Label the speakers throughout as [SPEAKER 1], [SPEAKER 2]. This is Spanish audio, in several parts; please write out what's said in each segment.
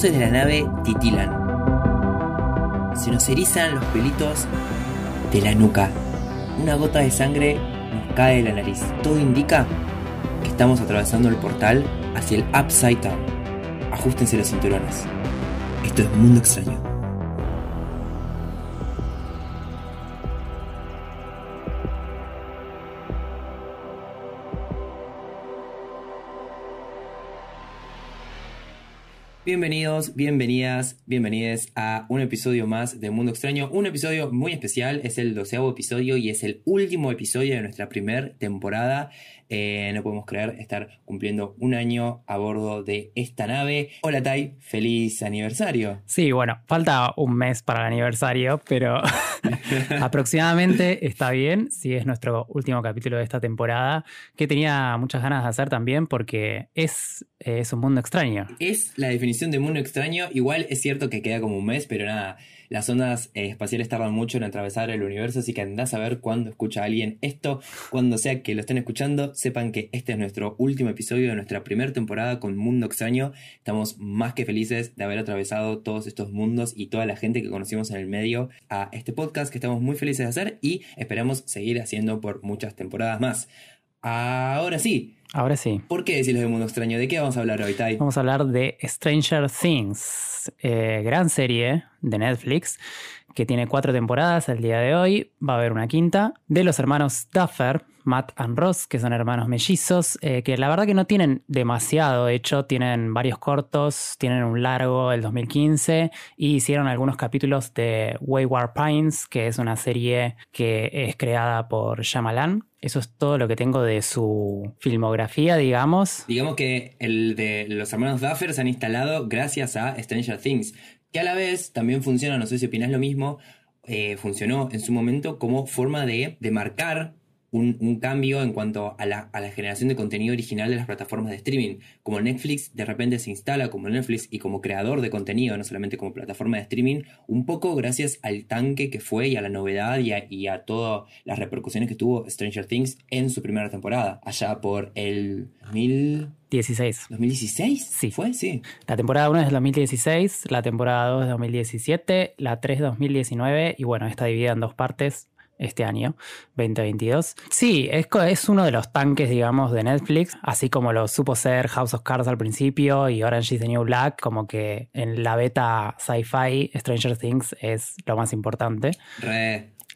[SPEAKER 1] luces de la nave titilan. Se nos erizan los pelitos de la nuca. Una gota de sangre nos cae de la nariz. Todo indica que estamos atravesando el portal hacia el Upside Down. Ajustense los cinturones. Esto es Mundo Extraño. Bienvenidos, bienvenidas, bienvenidas a un episodio más de Mundo Extraño. Un episodio muy especial, es el doceavo episodio y es el último episodio de nuestra primera temporada. Eh, no podemos creer estar cumpliendo un año a bordo de esta nave. Hola Tai, feliz aniversario.
[SPEAKER 2] Sí, bueno, falta un mes para el aniversario, pero aproximadamente está bien. Sí, es nuestro último capítulo de esta temporada, que tenía muchas ganas de hacer también porque es, es un mundo extraño.
[SPEAKER 1] Es la definición de mundo extraño. Igual es cierto que queda como un mes, pero nada las ondas eh, espaciales tardan mucho en atravesar el universo, así que andás a ver cuando escucha alguien esto. Cuando sea que lo estén escuchando, sepan que este es nuestro último episodio de nuestra primera temporada con Mundo Extraño. Estamos más que felices de haber atravesado todos estos mundos y toda la gente que conocimos en el medio a este podcast que estamos muy felices de hacer y esperamos seguir haciendo por muchas temporadas más. Ahora sí,
[SPEAKER 2] Ahora sí.
[SPEAKER 1] ¿Por qué decirlo de Mundo Extraño? ¿De qué vamos a hablar hoy, Tai?
[SPEAKER 2] Vamos a hablar de Stranger Things, eh, gran serie de Netflix que tiene cuatro temporadas el día de hoy. Va a haber una quinta de los hermanos Duffer, Matt and Ross, que son hermanos mellizos, eh, que la verdad que no tienen demasiado hecho, tienen varios cortos, tienen un largo el 2015 y hicieron algunos capítulos de Wayward Pines, que es una serie que es creada por Shyamalan. Eso es todo lo que tengo de su filmografía, digamos.
[SPEAKER 1] Digamos que el de los hermanos Duffer se han instalado gracias a Stranger Things, que a la vez también funciona, no sé si opinas lo mismo, eh, funcionó en su momento como forma de, de marcar un, cambio en cuanto a la, a la, generación de contenido original de las plataformas de streaming. Como Netflix de repente se instala como Netflix y como creador de contenido, no solamente como plataforma de streaming, un poco gracias al tanque que fue y a la novedad y a, y a todas las repercusiones que tuvo Stranger Things en su primera temporada, allá por el
[SPEAKER 2] 2016.
[SPEAKER 1] ¿2016?
[SPEAKER 2] Sí.
[SPEAKER 1] ¿Fue? Sí.
[SPEAKER 2] La temporada 1 es de 2016, la temporada 2 es de 2017, la 3 2019 y bueno, está dividida en dos partes este año, 2022. Sí, es, es uno de los tanques, digamos, de Netflix, así como lo supo ser House of Cards al principio y Orange is the New Black, como que en la beta sci-fi Stranger Things es lo más importante.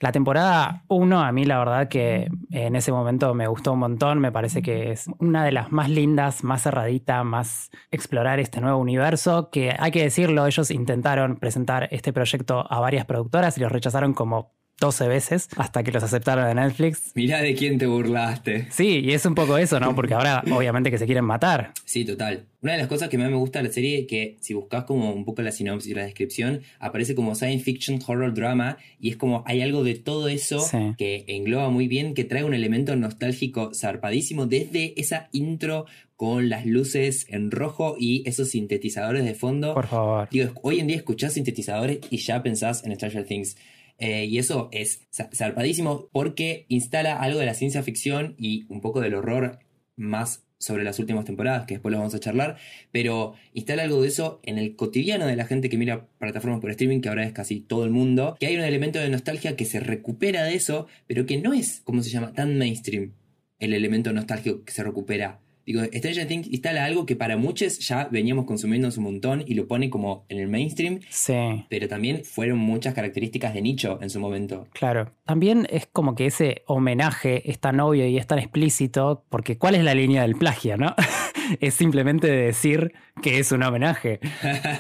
[SPEAKER 2] La temporada 1 a mí la verdad que en ese momento me gustó un montón, me parece que es una de las más lindas, más cerradita, más explorar este nuevo universo, que hay que decirlo, ellos intentaron presentar este proyecto a varias productoras y los rechazaron como 12 veces hasta que los aceptaron de Netflix.
[SPEAKER 1] Mirá de quién te burlaste.
[SPEAKER 2] Sí, y es un poco eso, ¿no? Porque ahora obviamente que se quieren matar.
[SPEAKER 1] Sí, total. Una de las cosas que más me gusta de la serie es que si buscas como un poco la sinopsis y la descripción, aparece como science fiction, horror, drama, y es como hay algo de todo eso que engloba muy bien, que trae un elemento nostálgico zarpadísimo desde esa intro con las luces en rojo y esos sintetizadores de fondo.
[SPEAKER 2] Por favor.
[SPEAKER 1] Digo, hoy en día escuchás sintetizadores y ya pensás en Stranger Things. Eh, y eso es zarpadísimo porque instala algo de la ciencia ficción y un poco del horror más sobre las últimas temporadas, que después lo vamos a charlar, pero instala algo de eso en el cotidiano de la gente que mira plataformas por streaming, que ahora es casi todo el mundo, que hay un elemento de nostalgia que se recupera de eso, pero que no es, como se llama, tan mainstream el elemento nostálgico que se recupera Digo, Stranger Things instala algo que para muchos ya veníamos consumiendo un montón y lo pone como en el mainstream.
[SPEAKER 2] Sí.
[SPEAKER 1] Pero también fueron muchas características de nicho en su momento.
[SPEAKER 2] Claro. También es como que ese homenaje es tan obvio y es tan explícito, porque ¿cuál es la línea del plagio, no? es simplemente decir que es un homenaje.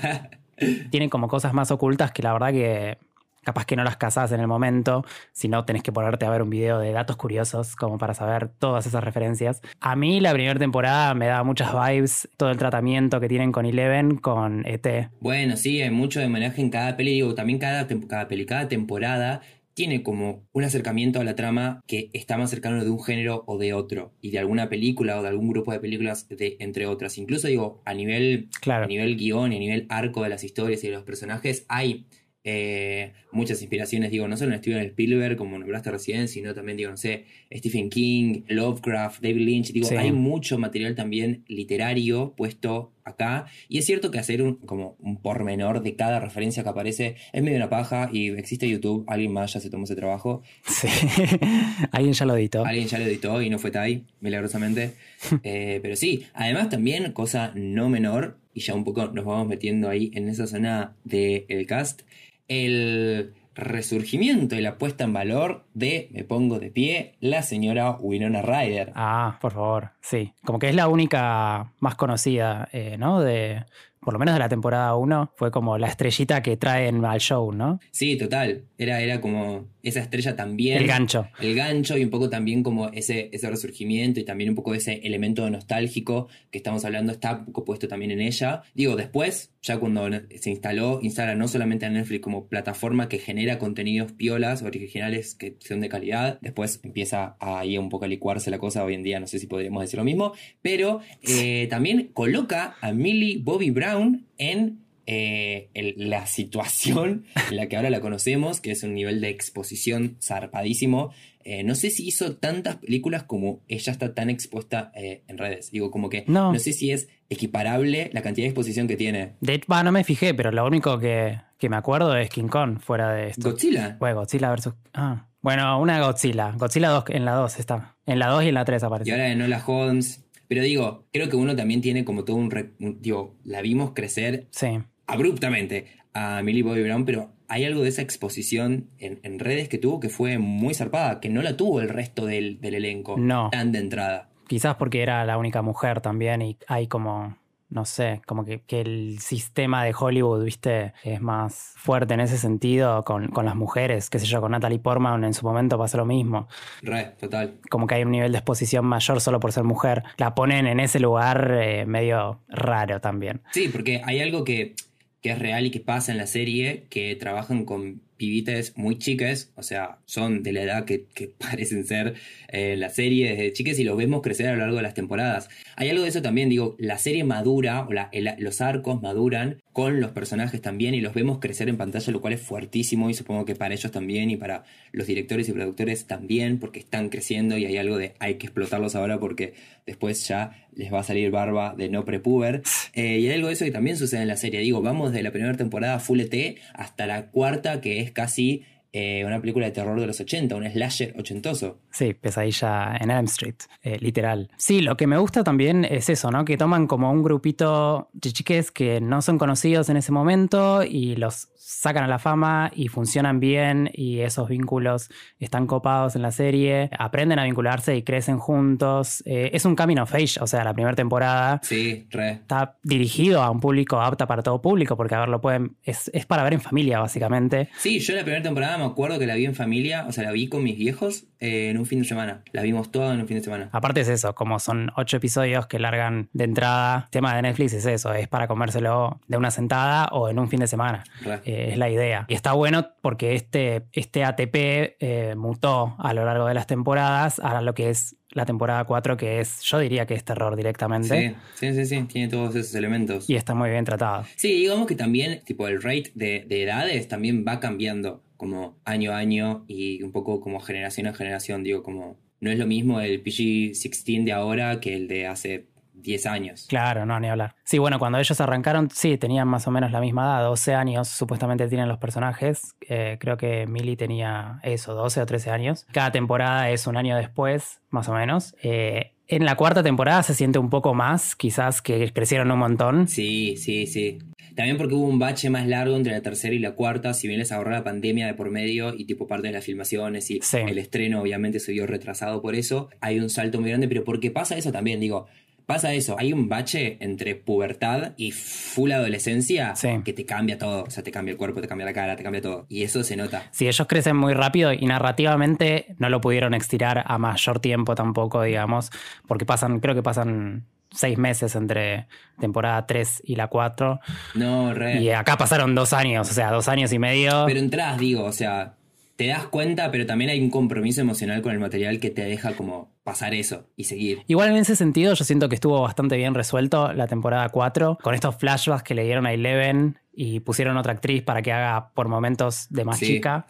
[SPEAKER 2] Tiene como cosas más ocultas que la verdad que capaz que no las cazás en el momento, sino tenés que ponerte a ver un video de datos curiosos como para saber todas esas referencias. A mí la primera temporada me da muchas vibes, todo el tratamiento que tienen con Eleven, con ET.
[SPEAKER 1] Bueno, sí, hay mucho de homenaje en cada peli, digo, también cada, cada peli, cada temporada tiene como un acercamiento a la trama que está más cercano de un género o de otro, y de alguna película o de algún grupo de películas, de, entre otras. Incluso digo, a nivel, a nivel guion y a nivel arco de las historias y de los personajes, hay eh, muchas inspiraciones, digo, no solo en Steven Spielberg, como nombraste recién, sino también, digo, no sé, Stephen King, Lovecraft, David Lynch, digo,
[SPEAKER 2] Sí.
[SPEAKER 1] hay mucho material también literario puesto acá, y es cierto que hacer un, como un pormenor de cada referencia que aparece es medio una paja, y existe YouTube, alguien más ya se tomó ese trabajo,
[SPEAKER 2] Sí. Alguien ya lo editó.
[SPEAKER 1] Alguien ya lo editó y no fue Tai, milagrosamente. Eh, pero sí, además también, cosa no menor, y ya un poco nos vamos metiendo ahí en esa zona del cast, el resurgimiento y la puesta en valor de, me pongo de pie, la señora Winona Ryder.
[SPEAKER 2] Ah, por favor, sí. Como que es la única más conocida, eh, ¿no? De, por lo menos de la temporada 1, fue como la estrellita que traen al show, ¿no?
[SPEAKER 1] Sí, total, era, era como esa estrella también.
[SPEAKER 2] El gancho.
[SPEAKER 1] el gancho y un poco también como ese, ese resurgimiento y también un poco ese elemento nostálgico que estamos hablando está un poco puesto también en ella. Digo, después, ya cuando se instaló, instala no solamente a Netflix como plataforma que genera contenidos piolas, originales que son de calidad, después empieza ahí un poco a licuarse la cosa, hoy en día no sé si podríamos decir lo mismo, pero eh, también coloca a Millie Bobby Brown en eh, el- la situación en la que ahora la conocemos, que es un nivel de exposición zarpadísimo. Eh, no sé si hizo tantas películas como ella está tan expuesta eh, en redes. Digo, como que
[SPEAKER 2] No.
[SPEAKER 1] no sé si es equiparable la cantidad de exposición que tiene.
[SPEAKER 2] De hecho, no me fijé, pero lo único que, que me acuerdo es King Kong fuera de esto.
[SPEAKER 1] Godzilla.
[SPEAKER 2] Fue Godzilla versus. Ah. Bueno, una Godzilla. Godzilla 2 en la 2 está. En la 2 y en la 3 aparece.
[SPEAKER 1] Y ahora de Nola Holmes. Pero digo, creo que uno también tiene como todo un... re- un- digo, la vimos crecer
[SPEAKER 2] Sí.
[SPEAKER 1] abruptamente a Millie Bobby Brown, pero hay algo de esa exposición en, en redes que tuvo que fue muy zarpada, que no la tuvo el resto del, del elenco
[SPEAKER 2] No.
[SPEAKER 1] tan de entrada.
[SPEAKER 2] Quizás porque era la única mujer también y hay como, no sé, como que, que el sistema de Hollywood, viste, es más fuerte en ese sentido con, con las mujeres. Qué sé yo, con Natalie Portman en su momento pasó lo mismo.
[SPEAKER 1] Re, total.
[SPEAKER 2] Como que hay un nivel de exposición mayor solo por ser mujer. La ponen en ese lugar eh, medio raro también.
[SPEAKER 1] Sí, porque hay algo que, que es real y que pasa en la serie, que trabajan con pibites muy chicas, o sea, son de la edad que, parecen ser eh, en la serie desde chiques y los vemos crecer a lo largo de las temporadas. Hay algo de eso también, digo, la serie madura, o la- los arcos maduran con los personajes también y los vemos crecer en pantalla, lo cual es fuertísimo y supongo que para ellos también y para los directores y productores también, porque están creciendo y hay algo de hay que explotarlos ahora porque después ya les va a salir barba de no prepuber. Eh, y hay algo de eso que también sucede en la serie. Digo, vamos de la primera temporada full ET hasta la cuarta, que es casi eh, una película de terror de los 80, un slasher ochentoso.
[SPEAKER 2] Sí, pesadilla en Elm Street, eh, literal. Sí, lo que me gusta también es eso, ¿no? Que toman como un grupito de chiques que no son conocidos en ese momento y los sacan a la fama y funcionan bien y esos vínculos están copados en la serie, aprenden a vincularse y crecen juntos. Eh, es un camino of age, o sea, la primera temporada
[SPEAKER 1] Sí, re.
[SPEAKER 2] está dirigido a un público apta para todo público, porque a ver, lo pueden, es, es para ver en familia, básicamente.
[SPEAKER 1] Sí, yo la primera temporada me acuerdo que la vi en familia, o sea, la vi con mis viejos eh, en un fin de semana. La vimos toda en un fin de semana.
[SPEAKER 2] Aparte es eso, como son ocho episodios que largan de entrada, el tema de Netflix es eso, es para comérselo de una sentada o en un fin de semana. Eh, es la idea. Y está bueno porque este, este ATP eh, mutó a lo largo de las temporadas a lo que es la temporada 4, que es, yo diría que es terror directamente.
[SPEAKER 1] Sí, sí, sí, sí, tiene todos esos elementos.
[SPEAKER 2] Y está muy bien tratado.
[SPEAKER 1] Sí, digamos que también, tipo, el rate de, de edades también va cambiando como año a año y un poco como generación a generación. Digo, como no es lo mismo el PG-16 de ahora que el de hace 10 años.
[SPEAKER 2] Claro, no, ni hablar. Sí, bueno, cuando ellos arrancaron, sí, tenían más o menos la misma edad, 12 años supuestamente tienen los personajes. Eh, creo que Millie tenía eso, 12 o 13 años. Cada temporada es un año después, más o menos. Eh, en la cuarta temporada se siente un poco más, quizás que crecieron un montón.
[SPEAKER 1] Sí, sí, sí. También porque hubo un bache más largo entre la tercera y la cuarta, si bien les ahorró la pandemia de por medio y tipo parte de las filmaciones y
[SPEAKER 2] Sí.
[SPEAKER 1] el estreno obviamente se vio retrasado por eso, hay un salto muy grande, pero porque pasa eso también, digo, pasa eso, hay un bache entre pubertad y full adolescencia
[SPEAKER 2] Sí.
[SPEAKER 1] que te cambia todo, o sea, te cambia el cuerpo, te cambia la cara, te cambia todo, y eso se nota.
[SPEAKER 2] Sí, ellos crecen muy rápido y narrativamente no lo pudieron estirar a mayor tiempo tampoco, digamos, porque pasan, creo que pasan seis meses entre temporada 3 y la 4.
[SPEAKER 1] No, re.
[SPEAKER 2] Y acá pasaron dos años, o sea, dos años y medio.
[SPEAKER 1] Pero entras, digo, o sea, te das cuenta, pero también hay un compromiso emocional con el material que te deja como pasar eso y seguir.
[SPEAKER 2] Igual en ese sentido yo siento que estuvo bastante bien resuelto la temporada 4 con estos flashbacks que le dieron a Eleven y pusieron otra actriz para que haga por momentos de más
[SPEAKER 1] Sí,
[SPEAKER 2] chica.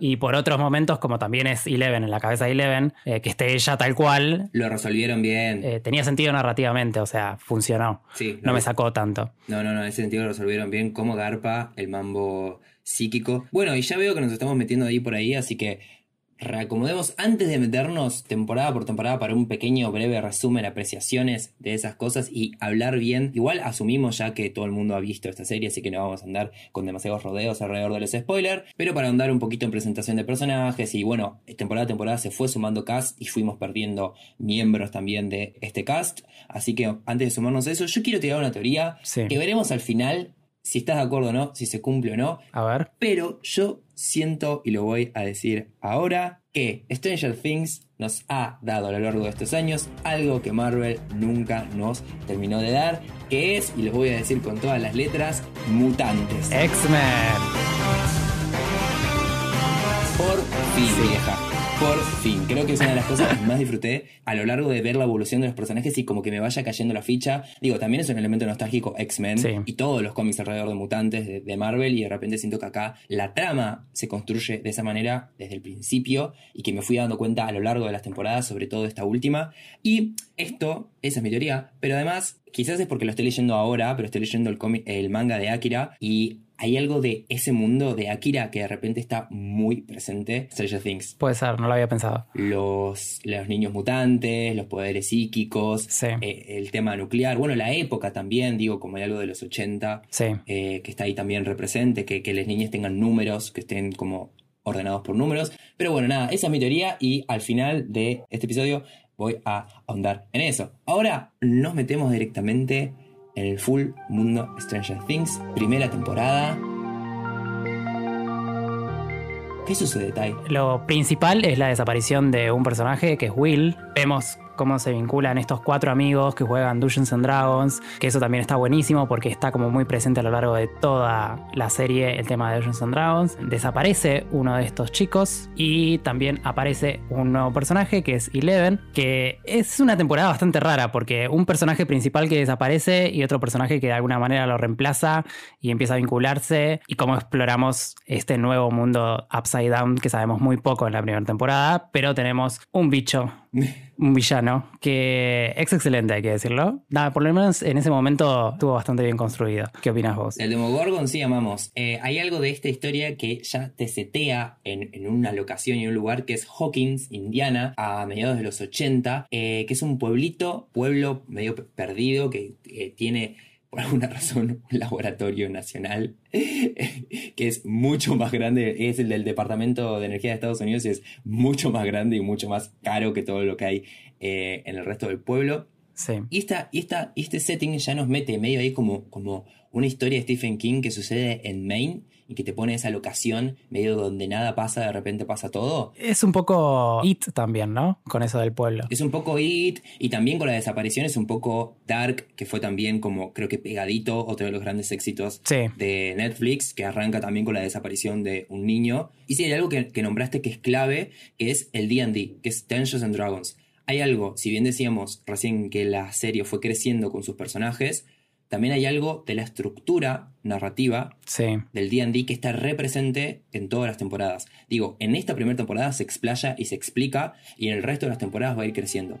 [SPEAKER 2] Y por otros momentos, como también es Eleven en la cabeza de Eleven, eh, que esté ella tal cual,
[SPEAKER 1] Lo resolvieron bien.
[SPEAKER 2] eh, tenía sentido narrativamente, o sea, funcionó.
[SPEAKER 1] sí,
[SPEAKER 2] No me sacó tanto.
[SPEAKER 1] No, no, no, en ese sentido lo resolvieron bien. Cómo garpa el mambo psíquico. Bueno, y ya veo que nos estamos metiendo ahí por ahí, así que reacomodemos antes de meternos temporada por temporada para un pequeño breve resumen, apreciaciones de esas cosas y hablar bien. Igual asumimos ya que todo el mundo ha visto esta serie, así que no vamos a andar con demasiados rodeos alrededor de los spoilers, pero para andar un poquito en presentación de personajes y bueno, temporada a temporada se fue sumando cast y fuimos perdiendo miembros también de este cast, así que antes de sumarnos a eso, yo quiero tirar una teoría
[SPEAKER 2] Sí.
[SPEAKER 1] que veremos al final si estás de acuerdo o no, si se cumple o no,
[SPEAKER 2] A ver.
[SPEAKER 1] pero yo siento, y lo voy a decir ahora, que Stranger Things nos ha dado a lo largo de estos años algo que Marvel nunca nos terminó de dar, que es, y lo voy a decir con todas las letras, mutantes.
[SPEAKER 2] X-Men.
[SPEAKER 1] Por fin,
[SPEAKER 2] Sí.
[SPEAKER 1] vieja. Creo que es una de las cosas que más disfruté a lo largo de ver la evolución de los personajes y como que me vaya cayendo la ficha. Digo, también es un elemento nostálgico X-Men
[SPEAKER 2] Sí.
[SPEAKER 1] y todos los cómics alrededor de mutantes de, de Marvel y de repente siento que acá la trama se construye de esa manera desde el principio y que me fui dando cuenta a lo largo de las temporadas, sobre todo esta última. Y esto, esa es mi teoría, pero además quizás es porque lo estoy leyendo ahora, pero estoy leyendo el, cómic- el manga de Akira y hay algo de ese mundo de Akira que de repente está muy presente en Stranger Things.
[SPEAKER 2] Puede ser, no lo había pensado.
[SPEAKER 1] Los, los niños mutantes, los poderes psíquicos,
[SPEAKER 2] Sí.
[SPEAKER 1] eh, el tema nuclear, bueno, la época también, digo, como hay algo de los 80,
[SPEAKER 2] Sí.
[SPEAKER 1] eh, que está ahí también represente, que, que las niñas tengan números, que estén como ordenados por números. Pero bueno, nada, esa es mi teoría y al final de este episodio voy a ahondar en eso. Ahora nos metemos directamente en el full mundo Stranger Things, primera temporada. ¿Qué sucede, Tai?
[SPEAKER 2] Lo principal es la desaparición de un personaje que es Will. Vemos cómo se vinculan estos cuatro amigos que juegan Dungeons and Dragons, que eso también está buenísimo porque está como muy presente a lo largo de toda la serie el tema de Dungeons and Dragons. Desaparece uno de estos chicos y también aparece un nuevo personaje que es Eleven, que es una temporada bastante rara porque un personaje principal que desaparece y otro personaje que de alguna manera lo reemplaza y empieza a vincularse y cómo exploramos este nuevo mundo upside down que sabemos muy poco en la primera temporada, pero tenemos un bicho, un villano que es excelente, hay que decirlo. Nada, por lo menos en ese momento estuvo bastante bien construido. ¿Qué opinas vos?
[SPEAKER 1] El Demogorgon sí amamos. Eh, hay algo de esta historia que ya te setea en, una locación y un lugar que es Hawkins, Indiana, a mediados de los 80, eh, que es un pueblito, pueblo medio pe- perdido, que tiene por alguna razón un laboratorio nacional que es mucho más grande, es el del Departamento de Energía de Estados Unidos y es mucho más grande y mucho más caro que todo lo que hay eh, en el resto del pueblo.
[SPEAKER 2] Sí.
[SPEAKER 1] Y, esta, y, esta, y este setting ya nos mete medio ahí como, como una historia de Stephen King que sucede en Maine y que te pone esa locación medio donde nada pasa, de repente pasa todo.
[SPEAKER 2] Es un poco It también, ¿no? Con eso del pueblo.
[SPEAKER 1] Es un poco It y también con la desaparición es un poco Dark, que fue también como creo que pegadito, otro de los grandes éxitos
[SPEAKER 2] Sí.
[SPEAKER 1] de Netflix, que arranca también con la desaparición de un niño. Y sí, hay algo que, que nombraste que es clave, que es el D&D, que es Dungeons and Dragons. Hay algo, si bien decíamos recién que la serie fue creciendo con sus personajes, también hay algo de la estructura narrativa
[SPEAKER 2] Sí.
[SPEAKER 1] del D&D que está represente en todas las temporadas. Digo, en esta primera temporada se explaya y se explica y en el resto de las temporadas va a ir creciendo.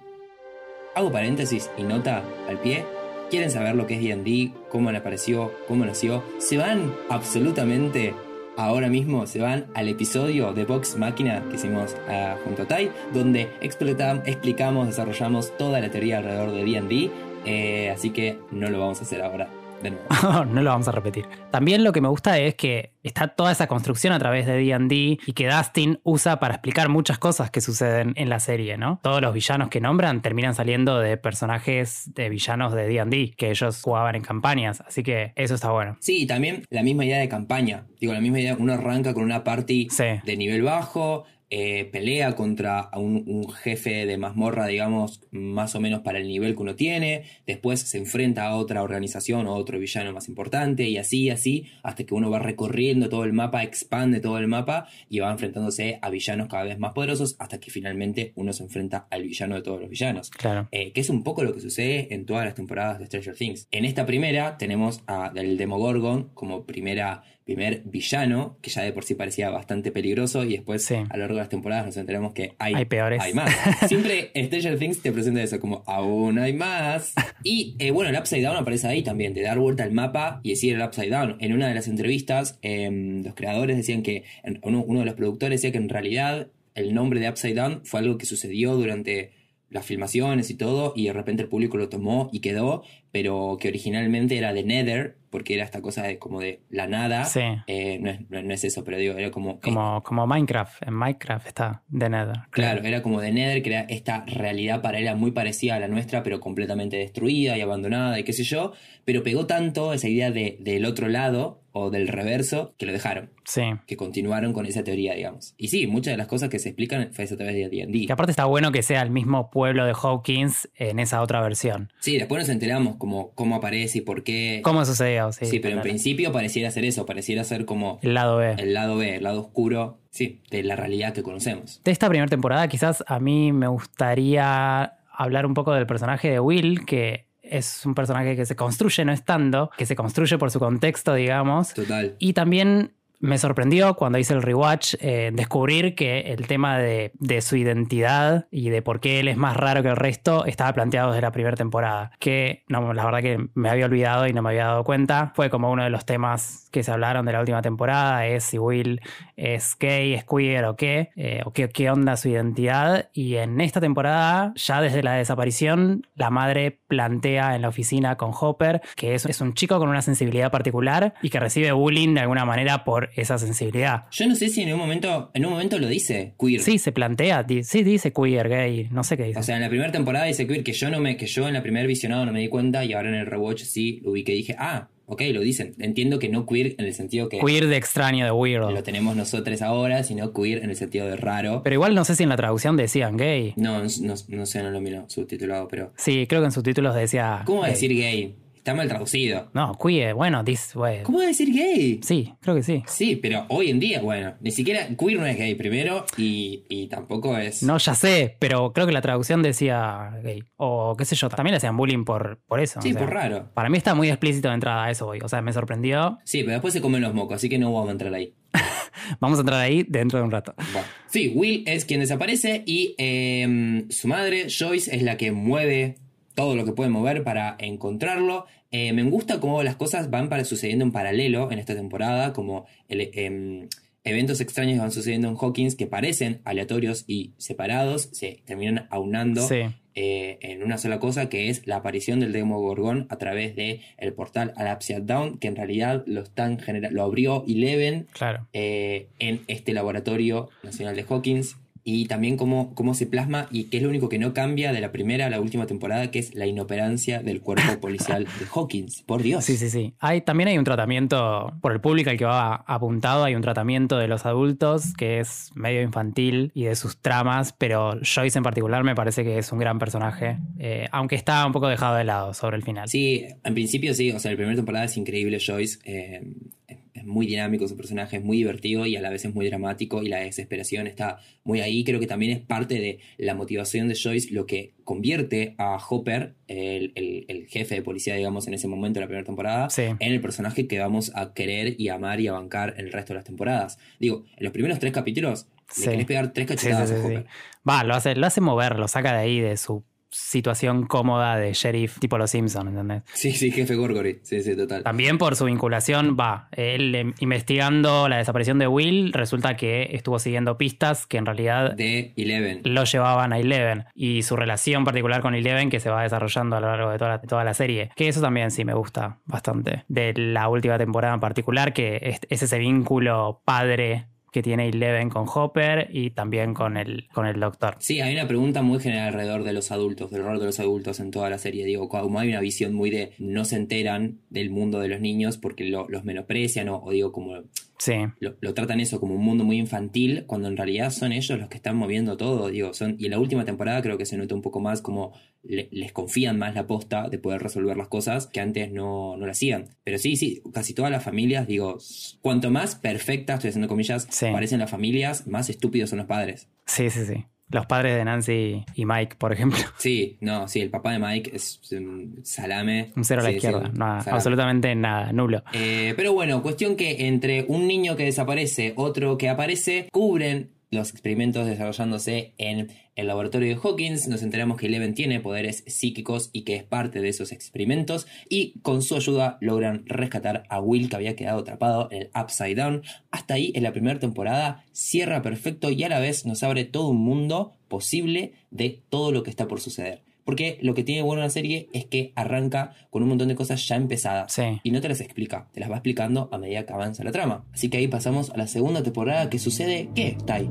[SPEAKER 1] Hago paréntesis y nota al pie. ¿Quieren saber lo que es D&D? ¿Cómo le apareció? ¿Cómo nació? Se van absolutamente ahora mismo, se van al episodio de Vox Máquina que hicimos ah, junto a Tai, donde explicamos, desarrollamos toda la teoría alrededor de D&D. Eh, así que no lo vamos a hacer ahora de nuevo.
[SPEAKER 2] no lo vamos a repetir. También lo que me gusta es que está toda esa construcción a través de D&D y que Dustin usa para explicar muchas cosas que suceden en la serie, ¿no? Todos los villanos que nombran terminan saliendo de personajes de villanos de D&D que ellos jugaban en campañas, así que eso está bueno.
[SPEAKER 1] Sí, y también la misma idea de campaña. Digo, la misma idea, uno arranca con una party
[SPEAKER 2] Sí.
[SPEAKER 1] de nivel bajo, eh, pelea contra un, un, jefe de mazmorra, digamos, más o menos para el nivel que uno tiene, después se enfrenta a otra organización o a otro villano más importante, y así, así, hasta que uno va recorriendo todo el mapa, expande todo el mapa y va enfrentándose a villanos cada vez más poderosos, hasta que finalmente uno se enfrenta al villano de todos los villanos.
[SPEAKER 2] Claro.
[SPEAKER 1] Eh, que es un poco lo que sucede en todas las temporadas de Stranger Things. En esta primera tenemos a, del Demogorgon como primera primer villano, que ya de por sí parecía bastante peligroso, y después
[SPEAKER 2] Sí.
[SPEAKER 1] a lo largo de las temporadas nos enteramos que hay,
[SPEAKER 2] Hay peores.
[SPEAKER 1] hay más. Siempre Stranger Things te presenta eso como aún hay más. Y eh, bueno, el Upside Down aparece ahí también, de dar vuelta al mapa y decir el Upside Down. En una de las entrevistas, em, los creadores decían que, uno, uno de los productores decía que en realidad el nombre de Upside Down fue algo que sucedió durante las filmaciones y todo, y de repente el público lo tomó y quedó, pero que originalmente era de Nether, porque era esta cosa de como de la nada.
[SPEAKER 2] Sí.
[SPEAKER 1] Eh, no, es, no- es eso, pero digo, era como...
[SPEAKER 2] Como, como Minecraft. En Minecraft está The Nether.
[SPEAKER 1] Claro, era como de Nether, que era esta realidad paralela muy parecida a la nuestra, pero completamente destruida y abandonada y qué sé yo. Pero pegó tanto esa idea de, del otro lado o del reverso que lo dejaron,
[SPEAKER 2] Sí.
[SPEAKER 1] que continuaron con esa teoría, digamos. Y sí, muchas de las cosas que se explican fue a través de D&D.
[SPEAKER 2] Que aparte está bueno que sea el mismo pueblo de Hawkins en esa otra versión.
[SPEAKER 1] Sí, después nos enteramos como cómo aparece y por qué.
[SPEAKER 2] ¿Cómo sucedió? Sí,
[SPEAKER 1] Sí, pero en principio pareciera ser eso, pareciera ser como
[SPEAKER 2] El lado B.
[SPEAKER 1] el lado B, el lado oscuro, sí, de la realidad que conocemos.
[SPEAKER 2] De esta primera temporada, quizás a mí me gustaría hablar un poco del personaje de Will, que es un personaje que se construye no estando, que se construye por su contexto, digamos.
[SPEAKER 1] Total.
[SPEAKER 2] Y también me sorprendió cuando hice el rewatch eh, descubrir que el tema de, su identidad y de por qué él es más raro que el resto estaba planteado desde la primera temporada. Que no, la verdad que me había olvidado y no me había dado cuenta. Fue como uno de los temas que se hablaron de la última temporada, es si Will es gay, es queer o qué, eh, o qué, onda su identidad. Y en esta temporada, ya desde la desaparición, la madre plantea en la oficina con Hopper que es un chico con una sensibilidad particular y que recibe bullying de alguna manera por esa sensibilidad.
[SPEAKER 1] Yo no sé si en un momento, en un momento lo dice, queer.
[SPEAKER 2] Sí, se plantea, di- sí dice queer, gay, no sé qué dice.
[SPEAKER 1] O sea, en la primera temporada dice queer que yo no me, que yo en la primer visionado no me di cuenta y ahora en el rewatch sí lo vi que dije, ah, ok, lo dicen. Entiendo que no queer en el sentido que
[SPEAKER 2] queer de extraño, de
[SPEAKER 1] lo
[SPEAKER 2] weird.
[SPEAKER 1] tenemos nosotros ahora, sino queer en el sentido de raro.
[SPEAKER 2] Pero igual no sé si en la traducción decían gay.
[SPEAKER 1] No, no, no sé, no lo miro subtitulado, pero.
[SPEAKER 2] Sí, creo que en subtítulos decía.
[SPEAKER 1] ¿Cómo
[SPEAKER 2] gay.
[SPEAKER 1] decir gay? Está mal traducido.
[SPEAKER 2] No, queer, bueno, this way.
[SPEAKER 1] ¿Cómo decir gay?
[SPEAKER 2] Sí, creo que sí.
[SPEAKER 1] Sí, pero hoy en día, bueno, ni siquiera queer no es gay primero y, y tampoco es.
[SPEAKER 2] No, ya sé, pero creo que la traducción decía gay. O qué sé yo, también le hacían bullying por, por eso.
[SPEAKER 1] Sí,
[SPEAKER 2] o sea,
[SPEAKER 1] por raro.
[SPEAKER 2] Para mí está muy explícito de entrada, a eso voy. O sea, me sorprendió.
[SPEAKER 1] Sí, pero después se comen los mocos, así que no vamos a entrar ahí.
[SPEAKER 2] Vamos a entrar ahí dentro de un rato.
[SPEAKER 1] Bueno, sí, Will es quien desaparece y eh, su madre, Joyce, es la que mueve todo lo que puede mover para encontrarlo. Eh, me gusta cómo las cosas van para, sucediendo en paralelo en esta temporada, como el, em, eventos extraños van sucediendo en Hawkins que parecen aleatorios y separados, se terminan aunando
[SPEAKER 2] Sí.
[SPEAKER 1] eh, en una sola cosa, que es la aparición del Demogorgon a través de el portal al Upside Down, que en realidad lo, están genera- lo abrió Eleven
[SPEAKER 2] Claro.
[SPEAKER 1] eh, en este laboratorio nacional de Hawkins y también cómo, cómo se plasma y qué es lo único que no cambia de la primera a la última temporada, que es la inoperancia del cuerpo policial de Hawkins. Por Dios.
[SPEAKER 2] Sí, sí, sí. Hay, también hay un tratamiento, por el público al que va apuntado, hay un tratamiento de los adultos que es medio infantil y de sus tramas, pero Joyce en particular me parece que es un gran personaje, eh, aunque está un poco dejado de lado sobre el final.
[SPEAKER 1] Sí, en principio sí, o sea, la primera temporada es increíble, Joyce. eh, es- muy dinámico su personaje, es muy divertido y a la vez es muy dramático y la desesperación está muy ahí. Creo que también es parte de la motivación de Joyce lo que convierte a Hopper, el, el- el jefe de policía, digamos, en ese momento de la primera temporada,
[SPEAKER 2] Sí.
[SPEAKER 1] en el personaje que vamos a querer y amar y a bancar el resto de las temporadas. Digo, en los primeros tres capítulos
[SPEAKER 2] Sí.
[SPEAKER 1] le querés pegar tres
[SPEAKER 2] sí,
[SPEAKER 1] cachetadas
[SPEAKER 2] sí,
[SPEAKER 1] a. Hopper.
[SPEAKER 2] Va, lo hace, lo hace mover, lo saca de ahí, de su situación cómoda de sheriff tipo los Simpsons, ¿entendés?
[SPEAKER 1] Sí, sí, jefe Gorgory. Sí, sí, total.
[SPEAKER 2] También por su vinculación, va, él eh, investigando la desaparición de Will, resulta que estuvo siguiendo pistas que en realidad
[SPEAKER 1] De Eleven.
[SPEAKER 2] lo llevaban a Eleven y su relación particular con Eleven que se va desarrollando a lo largo de toda la, toda la serie. Que eso también sí me gusta bastante. De la última temporada en particular, que es, es ese vínculo padre que tiene Eleven con Hopper y también con el, con el doctor.
[SPEAKER 1] Sí, hay una pregunta muy general alrededor de los adultos, del rol de los adultos en toda la serie. Digo, como hay una visión muy de no se enteran del mundo de los niños porque lo- los menosprecian o, o digo como
[SPEAKER 2] Sí.
[SPEAKER 1] lo, lo tratan eso como un mundo muy infantil, cuando en realidad son ellos los que están moviendo todo, digo, son, y en la última temporada creo que se nota un poco más como le- les confían más la posta de poder resolver las cosas que antes no, no lo hacían. Pero sí, sí, casi todas las familias, digo, cuanto más perfectas, estoy haciendo comillas,
[SPEAKER 2] Sí.
[SPEAKER 1] parecen las familias, más estúpidos son los padres.
[SPEAKER 2] Sí, sí, sí. Los padres de Nancy y Mike, por ejemplo.
[SPEAKER 1] Sí, no, sí, el papá de Mike es un salame.
[SPEAKER 2] Un cero a la
[SPEAKER 1] Sí,
[SPEAKER 2] izquierda. absolutamente nada, nulo.
[SPEAKER 1] Eh, pero bueno, cuestión que entre un niño que desaparece, otro que aparece, cubren los experimentos desarrollándose en el laboratorio de Hawkins. Nos enteramos que Eleven tiene poderes psíquicos y que es parte de esos experimentos. Y con su ayuda logran rescatar a Will que había quedado atrapado en el Upside Down. Hasta ahí en la primera temporada cierra perfecto y a la vez nos abre todo un mundo posible de todo lo que está por suceder. Porque lo que tiene bueno la serie es que arranca con un montón de cosas ya empezadas
[SPEAKER 2] Sí.
[SPEAKER 1] y no te las explica, te las va explicando a medida que avanza la trama. Así que ahí pasamos a la segunda temporada que sucede, ¿qué? Tai.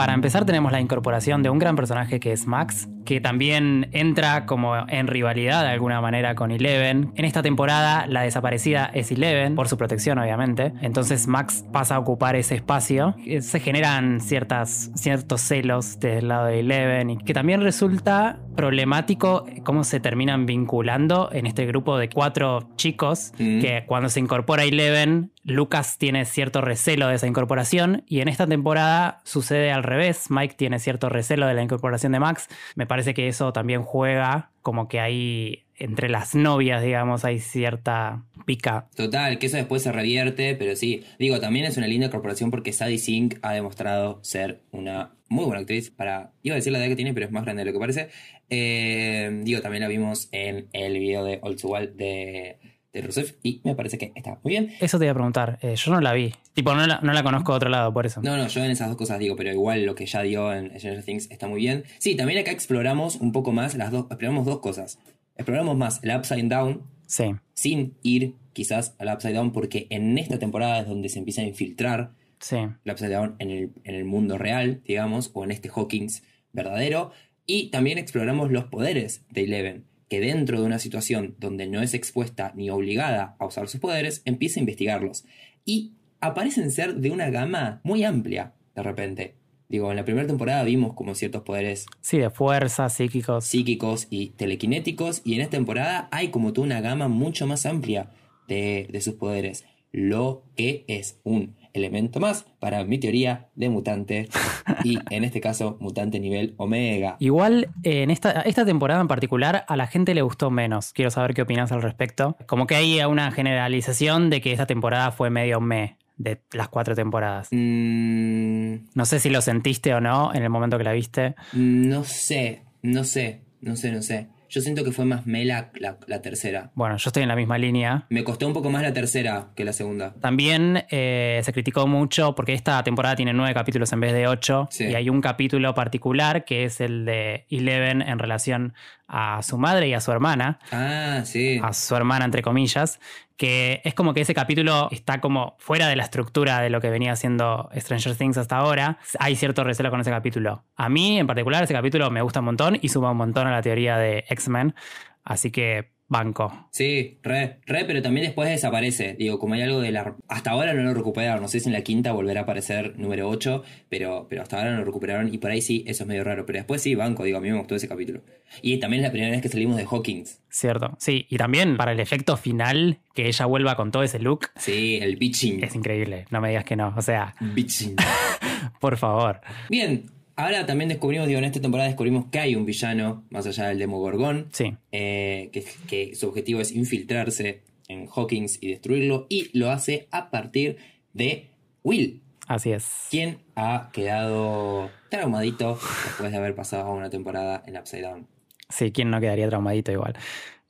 [SPEAKER 2] Para empezar tenemos la incorporación de un gran personaje que es Max, que también entra como en rivalidad de alguna manera con Eleven. En esta temporada la desaparecida es Eleven, por su protección obviamente. Entonces Max pasa a ocupar ese espacio. Eh, Se generan ciertas, ciertos celos desde el lado de Eleven y que también resulta problemático cómo se terminan vinculando en este grupo de cuatro chicos
[SPEAKER 1] Mm.
[SPEAKER 2] que cuando se incorpora Eleven, Lucas tiene cierto recelo de esa incorporación y en esta temporada sucede al revés. Mike tiene cierto recelo de la incorporación de Max. Me parece que eso también juega como que hay entre las novias, digamos, hay cierta pica.
[SPEAKER 1] Total, que eso después se revierte, pero sí, digo, también es una linda corporación porque Sadie Sink ha demostrado ser una muy buena actriz para, iba a decir la edad que tiene, pero es más grande de lo que parece. Eh, digo, también la vimos en el video de Old Wild de, de Rusev y me parece que está muy bien.
[SPEAKER 2] Eso te iba a preguntar. eh, yo no la vi. Tipo, no la, no la conozco de otro lado, por eso.
[SPEAKER 1] No, no, yo en esas dos cosas digo, pero igual lo que ya dio en Stranger Things está muy bien. Sí, también acá exploramos un poco más las dos, exploramos dos cosas. Exploramos más el Upside Down
[SPEAKER 2] Sí,
[SPEAKER 1] sin ir quizás al Upside Down porque en esta temporada es donde se empieza a infiltrar
[SPEAKER 2] sí.
[SPEAKER 1] el Upside Down en el, en el mundo real, digamos, o en este Hawkins verdadero. Y también exploramos los poderes de Eleven, que dentro de una situación donde no es expuesta ni obligada a usar sus poderes, empieza a investigarlos. Y aparecen ser de una gama muy amplia, de repente. Digo, en la primera temporada vimos como ciertos poderes
[SPEAKER 2] Sí, de fuerza, psíquicos.
[SPEAKER 1] psíquicos y telequinéticos, y en esta temporada hay como toda una gama mucho más amplia de, de sus poderes, lo que es un elemento más para mi teoría de mutante, y en este caso mutante nivel omega.
[SPEAKER 2] Igual eh, en esta, esta temporada en particular a la gente le gustó menos. Quiero saber qué opinas al respecto. Como que hay una generalización de que esta temporada fue medio me de las cuatro temporadas.
[SPEAKER 1] Mm,
[SPEAKER 2] No sé si lo sentiste o no en el momento que la viste.
[SPEAKER 1] no sé, no sé, no sé, no sé. Yo siento que fue más mela la, la tercera.
[SPEAKER 2] Bueno, yo estoy en la misma línea.
[SPEAKER 1] Me costó un poco más la tercera que la segunda.
[SPEAKER 2] También eh, se criticó mucho porque esta temporada tiene nueve capítulos en vez de ocho.
[SPEAKER 1] Sí.
[SPEAKER 2] Y hay un capítulo particular que es el de Eleven en relación a su madre y a su hermana.
[SPEAKER 1] Ah, sí.
[SPEAKER 2] a su hermana, entre comillas, que es como que ese capítulo está como fuera de la estructura de lo que venía haciendo Stranger Things hasta ahora. Hay cierto recelo con ese capítulo. A mí, en particular, ese capítulo me gusta un montón y suma un montón a la teoría de X-Men. Así que banco.
[SPEAKER 1] Sí, re, re, pero también después desaparece. Digo, como hay algo de la... Hasta ahora no lo recuperaron. No sé si en la quinta volverá a aparecer número 8, pero, pero hasta ahora no lo recuperaron. Y por ahí sí, eso es medio raro. Pero después sí, banco. Digo, a mí me gustó ese capítulo. Y también es la primera vez que salimos de Hawkins.
[SPEAKER 2] Cierto. Sí, y también para el efecto final, que ella vuelva con todo ese look,
[SPEAKER 1] Sí, el bitching.
[SPEAKER 2] es increíble. No me digas que no. O sea,
[SPEAKER 1] Bitching.
[SPEAKER 2] por favor.
[SPEAKER 1] Bien, ahora también descubrimos, digo, en esta temporada descubrimos que hay un villano, más allá del Demogorgón.
[SPEAKER 2] Sí.
[SPEAKER 1] eh, que, que su objetivo es infiltrarse en Hawkins y destruirlo. Y lo hace a partir de Will.
[SPEAKER 2] Así es.
[SPEAKER 1] quien ha quedado traumadito después de haber pasado una temporada en Upside Down.
[SPEAKER 2] Sí, ¿quién no quedaría traumadito igual?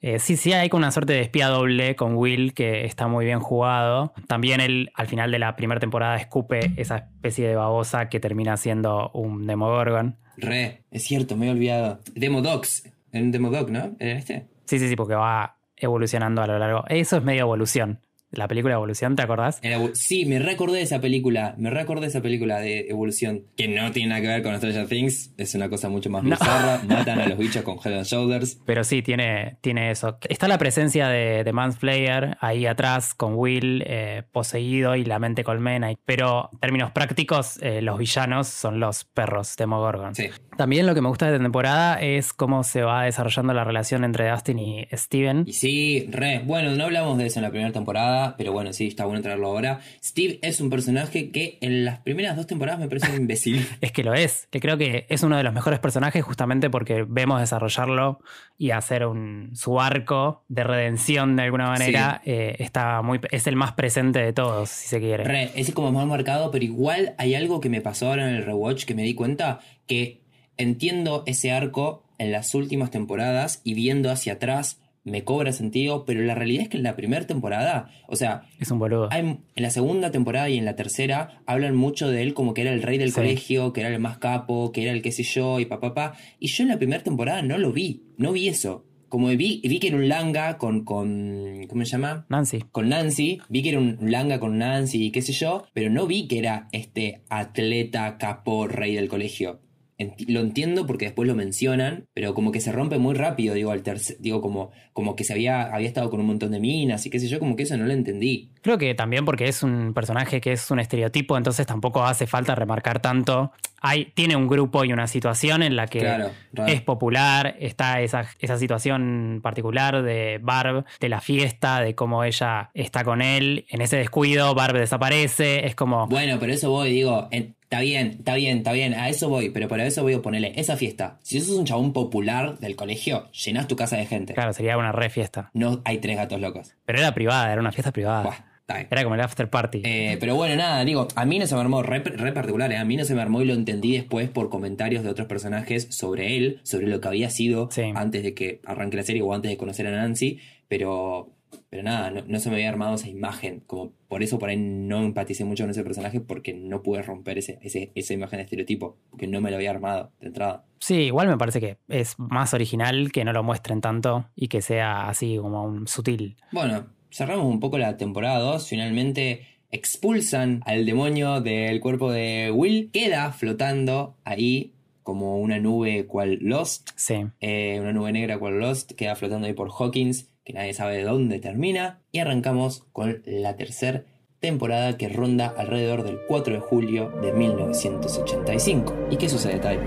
[SPEAKER 2] Eh, sí, sí, hay una suerte de espía doble con Will que está muy bien jugado. También él, al final de la primera temporada, escupe esa especie de babosa que termina siendo un Demogorgon.
[SPEAKER 1] Re, es cierto, me he olvidado. Demodogs, en Demodog, ¿no? ¿Era este?
[SPEAKER 2] Sí, sí, sí, porque va evolucionando a lo largo. Eso es medio evolución. La película Evolución, ¿te acordás?
[SPEAKER 1] Sí, me recordé de esa película, me recordé de esa película de Evolución, que no tiene nada que ver con Stranger Things, es una cosa mucho más
[SPEAKER 2] No.
[SPEAKER 1] bizarra, matan a los bichos con Head and Shoulders.
[SPEAKER 2] Pero sí, tiene, tiene eso. Está la presencia de, de Mansplayer ahí atrás con Will eh, poseído y la mente colmena. Pero en términos prácticos, eh, los villanos son los perros de Demogorgon.
[SPEAKER 1] Sí,
[SPEAKER 2] También lo que me gusta de esta temporada es cómo se va desarrollando la relación entre Dustin y Steven.
[SPEAKER 1] y sí, re, bueno, no hablamos de eso en la primera temporada, pero bueno, sí, está bueno traerlo ahora. Steve es un personaje que en las primeras dos temporadas me parece un imbécil.
[SPEAKER 2] Es que lo es, que creo que es uno de los mejores personajes justamente porque vemos desarrollarlo y hacer un, su arco de redención de alguna manera. eh, está muy, es el más presente de todos, si se quiere.
[SPEAKER 1] Re, ese es como más marcado, pero igual hay algo que me pasó ahora en el rewatch que me di cuenta que entiendo ese arco en las últimas temporadas y viendo hacia atrás me cobra sentido, pero la realidad es que en la primera temporada, o sea,
[SPEAKER 2] Es un boludo.
[SPEAKER 1] hay, en la segunda temporada y en la tercera hablan mucho de él como que era el rey del
[SPEAKER 2] Sí.
[SPEAKER 1] colegio, que era el más capo, que era el qué sé yo y papá, papá. Y yo en la primera temporada no lo vi, no vi eso. Como vi, vi que era un langa con, con, ¿cómo se llama?
[SPEAKER 2] Nancy.
[SPEAKER 1] con Nancy, vi que era un langa con Nancy y qué sé yo, pero no vi que era este atleta capo rey del colegio. Enti- lo entiendo porque después lo mencionan, pero como que se rompe muy rápido, digo, al tercer, digo como, como que se había, había estado con un montón de minas y qué sé yo, como que eso no lo entendí.
[SPEAKER 2] Creo que también porque es un personaje que es un estereotipo, entonces tampoco hace falta remarcar tanto. Hay, tiene un grupo y una situación en la que
[SPEAKER 1] Claro,
[SPEAKER 2] es popular, está esa, esa situación particular de Barb, de la fiesta, de cómo ella está con él. En ese descuido, Barb desaparece. Es como.
[SPEAKER 1] Bueno, pero eso voy, digo, en- está bien, está bien, está bien, a eso voy, pero para eso voy a ponerle esa fiesta. Si sos un chabón popular del colegio, llenás tu casa de gente.
[SPEAKER 2] Claro, sería una re fiesta.
[SPEAKER 1] No hay tres gatos locos.
[SPEAKER 2] Pero era privada, era una fiesta privada.
[SPEAKER 1] Buah.
[SPEAKER 2] Era como el after party.
[SPEAKER 1] Eh, pero bueno, nada, digo, a mí no se me armó, re, re particular, ¿eh? a mí no se me armó y lo entendí después por comentarios de otros personajes sobre él, sobre lo que había sido
[SPEAKER 2] Sí.
[SPEAKER 1] antes de que arranque la serie o antes de conocer a Nancy, pero, pero nada, no, no se me había armado esa imagen, como por eso por ahí no empaticé mucho con ese personaje porque no pude romper ese, ese, esa imagen de estereotipo, porque no me lo había armado de entrada.
[SPEAKER 2] Sí, igual me parece que es más original que no lo muestren tanto y que sea así como un sutil.
[SPEAKER 1] Bueno, cerramos un poco la temporada 2. Finalmente expulsan al demonio del cuerpo de Will. Queda flotando ahí como una nube cual Lost.
[SPEAKER 2] Sí.
[SPEAKER 1] eh, una nube negra cual Lost. Queda flotando ahí por Hawkins, nadie sabe de dónde termina. Y arrancamos con la tercera temporada que ronda alrededor del 4 de julio de 1985. ¿Y qué sucede, Tai?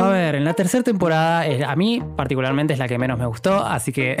[SPEAKER 2] A ver, en la tercera temporada, eh, a mí particularmente es la que menos me gustó, así que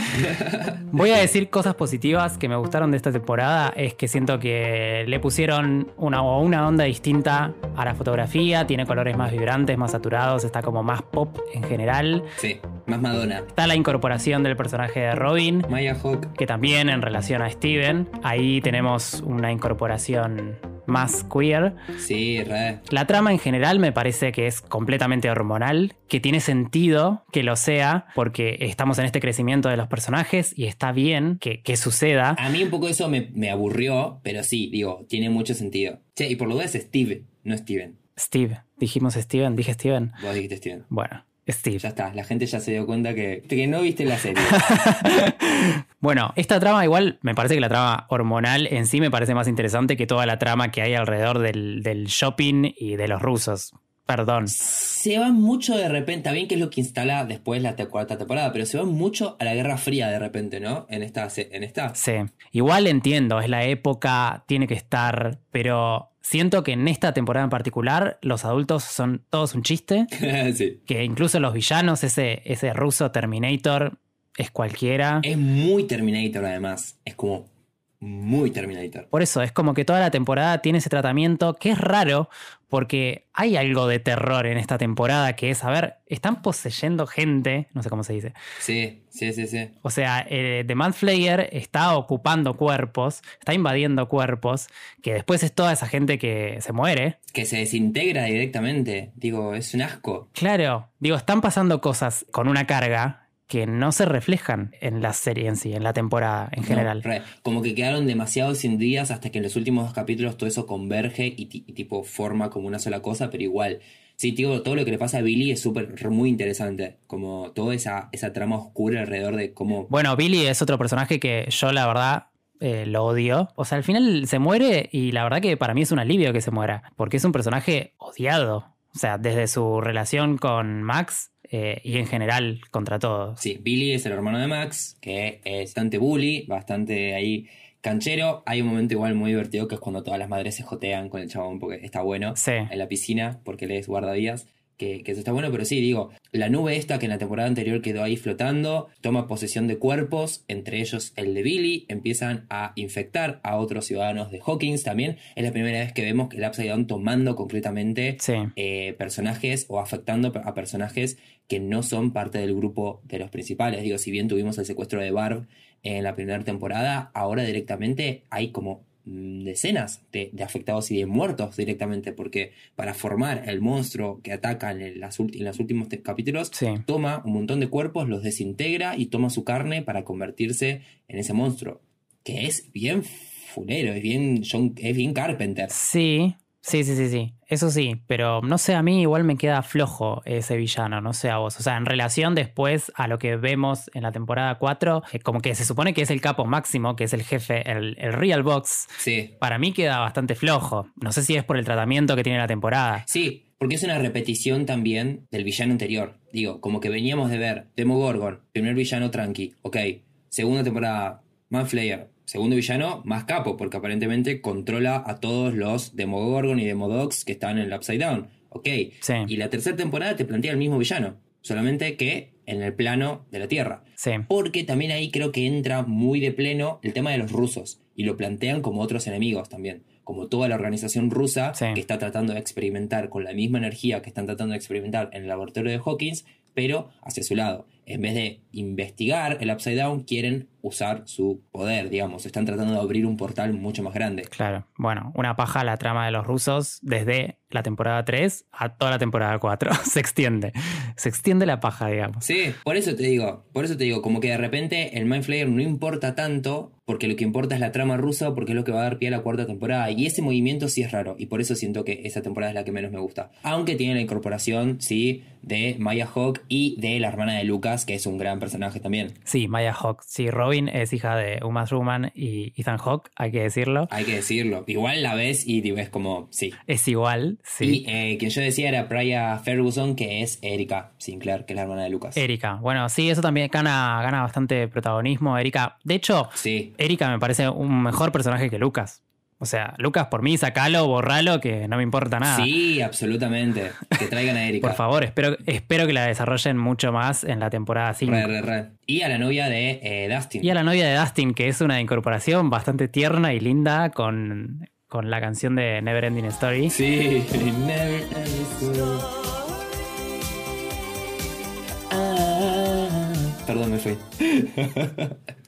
[SPEAKER 2] voy a decir cosas positivas que me gustaron de esta temporada. Es que siento que le pusieron una, una onda distinta a la fotografía, tiene colores más vibrantes, más saturados, está como más pop en general.
[SPEAKER 1] Sí, más Madonna.
[SPEAKER 2] Está la incorporación del personaje de Robin,
[SPEAKER 1] Maya Hawk.
[SPEAKER 2] que también en relación a Steven, ahí tenemos una incorporación más queer.
[SPEAKER 1] Sí, re.
[SPEAKER 2] La trama en general me parece que es completamente hormonal, que tiene sentido que lo sea, porque estamos en este crecimiento de los personajes y está bien que, que suceda.
[SPEAKER 1] A mí un poco eso me, me aburrió, pero sí, digo, tiene mucho sentido. Che, y por lo es Steve, no Steven.
[SPEAKER 2] Steve, dijimos Steven, dije Steven.
[SPEAKER 1] Vos dijiste Steven.
[SPEAKER 2] Bueno, Steve.
[SPEAKER 1] Ya está, la gente ya se dio cuenta que, que no viste la serie.
[SPEAKER 2] Bueno, esta trama igual me parece que la trama hormonal en sí me parece más interesante que toda la trama que hay alrededor del, del shopping y de los rusos. Perdón.
[SPEAKER 1] se va mucho de repente, está bien que es lo que instala después la te- cuarta temporada, pero se va mucho a la Guerra Fría de repente, ¿no? En esta. En esta.
[SPEAKER 2] Sí. Igual entiendo, es la época, tiene que estar, pero siento que en esta temporada en particular los adultos son todos un chiste,
[SPEAKER 1] sí.
[SPEAKER 2] que incluso los villanos, ese, ese ruso Terminator es cualquiera.
[SPEAKER 1] Es muy Terminator además. Es como muy Terminator.
[SPEAKER 2] Por eso, es como que toda la temporada tiene ese tratamiento que es raro porque hay algo de terror en esta temporada que es, a ver, están poseyendo gente, no sé cómo se dice.
[SPEAKER 1] Sí, sí, sí, sí.
[SPEAKER 2] O sea, eh, The Mad Flayer está ocupando cuerpos, está invadiendo cuerpos, que después es toda esa gente que se muere.
[SPEAKER 1] Que se desintegra directamente. Digo, es un asco.
[SPEAKER 2] Claro, digo, están pasando cosas con una carga que no se reflejan en la serie en sí, en la temporada en
[SPEAKER 1] No,
[SPEAKER 2] general.
[SPEAKER 1] re. como que quedaron demasiado sin días hasta que en los últimos dos capítulos todo eso converge y, ti- y tipo forma como una sola cosa, pero igual Sí, digo, todo lo que le pasa a Billy es súper, muy interesante. Como toda esa, esa trama oscura alrededor de cómo.
[SPEAKER 2] Bueno, Billy es otro personaje que yo, la verdad, eh, lo odio. O sea, al final se muere y la verdad que para mí es un alivio que se muera, porque es un personaje odiado. O sea, desde su relación con Max eh, y en general contra todos.
[SPEAKER 1] Sí, Billy es el hermano de Max, que es bastante bully, bastante ahí canchero. Hay un momento igual muy divertido que es cuando todas las madres se jotean con el chabón porque está bueno en la piscina porque le es guardadías. Que, que, eso está bueno, pero sí, digo, la nube esta que en la temporada anterior quedó ahí flotando, toma posesión de cuerpos, entre ellos el de Billy, empiezan a infectar a otros ciudadanos de Hawkins también. Es la primera vez que vemos que el Upside Down tomando concretamente eh, personajes o afectando a personajes que no son parte del grupo de los principales. Digo, si bien tuvimos el secuestro de Barb en la primera temporada, ahora directamente hay como decenas de, afectados y de muertos directamente, porque para formar el monstruo que ataca en, las en los últimos capítulos, toma un montón de cuerpos, los desintegra y toma su carne para convertirse en ese monstruo, que es bien fulero, es bien, es bien Carpenter.
[SPEAKER 2] Sí, Sí, sí, sí, sí. Eso sí, pero no sé, a mí igual me queda flojo ese villano, no sé a vos. O sea, en relación después a lo que vemos en la temporada 4, eh, como que se supone que es el capo máximo, que es el jefe, el, Real Box.
[SPEAKER 1] Sí.
[SPEAKER 2] Para mí queda bastante flojo. No sé si es por el tratamiento que tiene la temporada.
[SPEAKER 1] Sí, porque es una repetición también del villano anterior. Digo, como que veníamos de ver Demogorgon, primer villano tranqui, ok. Segunda temporada, Manflayer, segundo villano, más capo, porque aparentemente controla a todos los Demogorgon y Demodogs que están en el Upside Down. Ok. Y la tercera temporada te plantea el mismo villano, solamente que en el plano de la Tierra.
[SPEAKER 2] Sí.
[SPEAKER 1] Porque también ahí creo que entra muy de pleno el tema de los rusos y lo plantean como otros enemigos también. Como toda la organización rusa que está tratando de experimentar con la misma energía que están tratando de experimentar en el laboratorio de Hawkins, pero hacia su lado. En vez de investigar el Upside Down, quieren usar su poder, digamos. Están tratando de abrir un portal mucho más grande.
[SPEAKER 2] Claro. Bueno, una paja la trama de los rusos desde la temporada 3 a toda la temporada 4. Se extiende. Se extiende la paja, digamos.
[SPEAKER 1] Sí, por eso te digo, por eso te digo, como que de repente el Mind Flayer no importa tanto, porque lo que importa es la trama rusa, porque es lo que va a dar pie a la cuarta temporada. Y ese movimiento sí es raro, y por eso siento que esa temporada es la que menos me gusta. Aunque tiene la incorporación, sí, de Maya Hawk y de la hermana de Lucas, que es un gran personaje también.
[SPEAKER 2] Sí, Maya Hawk. Sí, Robin es hija de Uma Thurman y Ethan Hawke, hay que decirlo.
[SPEAKER 1] Hay que decirlo. Igual la ves y ves como, sí.
[SPEAKER 2] Es igual, sí.
[SPEAKER 1] Y eh, quien yo decía era Priya Ferguson, que es Erika Sinclair, que es la hermana de Lucas.
[SPEAKER 2] Erika, bueno, sí, eso también gana, gana bastante protagonismo. Erika, de hecho,
[SPEAKER 1] sí.
[SPEAKER 2] Erika me parece un mejor personaje que Lucas. O sea, Lucas, por mí, sacalo, borralo, que no me importa nada.
[SPEAKER 1] Sí, absolutamente. Que traigan a Erika.
[SPEAKER 2] por favor, espero, espero que la desarrollen mucho más en la temporada 5.
[SPEAKER 1] Re, re, re. Y a la novia de eh, Dustin.
[SPEAKER 2] Y a la novia de Dustin, que es una incorporación bastante tierna y linda con, con la canción de Never Ending Story.
[SPEAKER 1] Sí, Never Ending Story. Ah. perdón, me fui.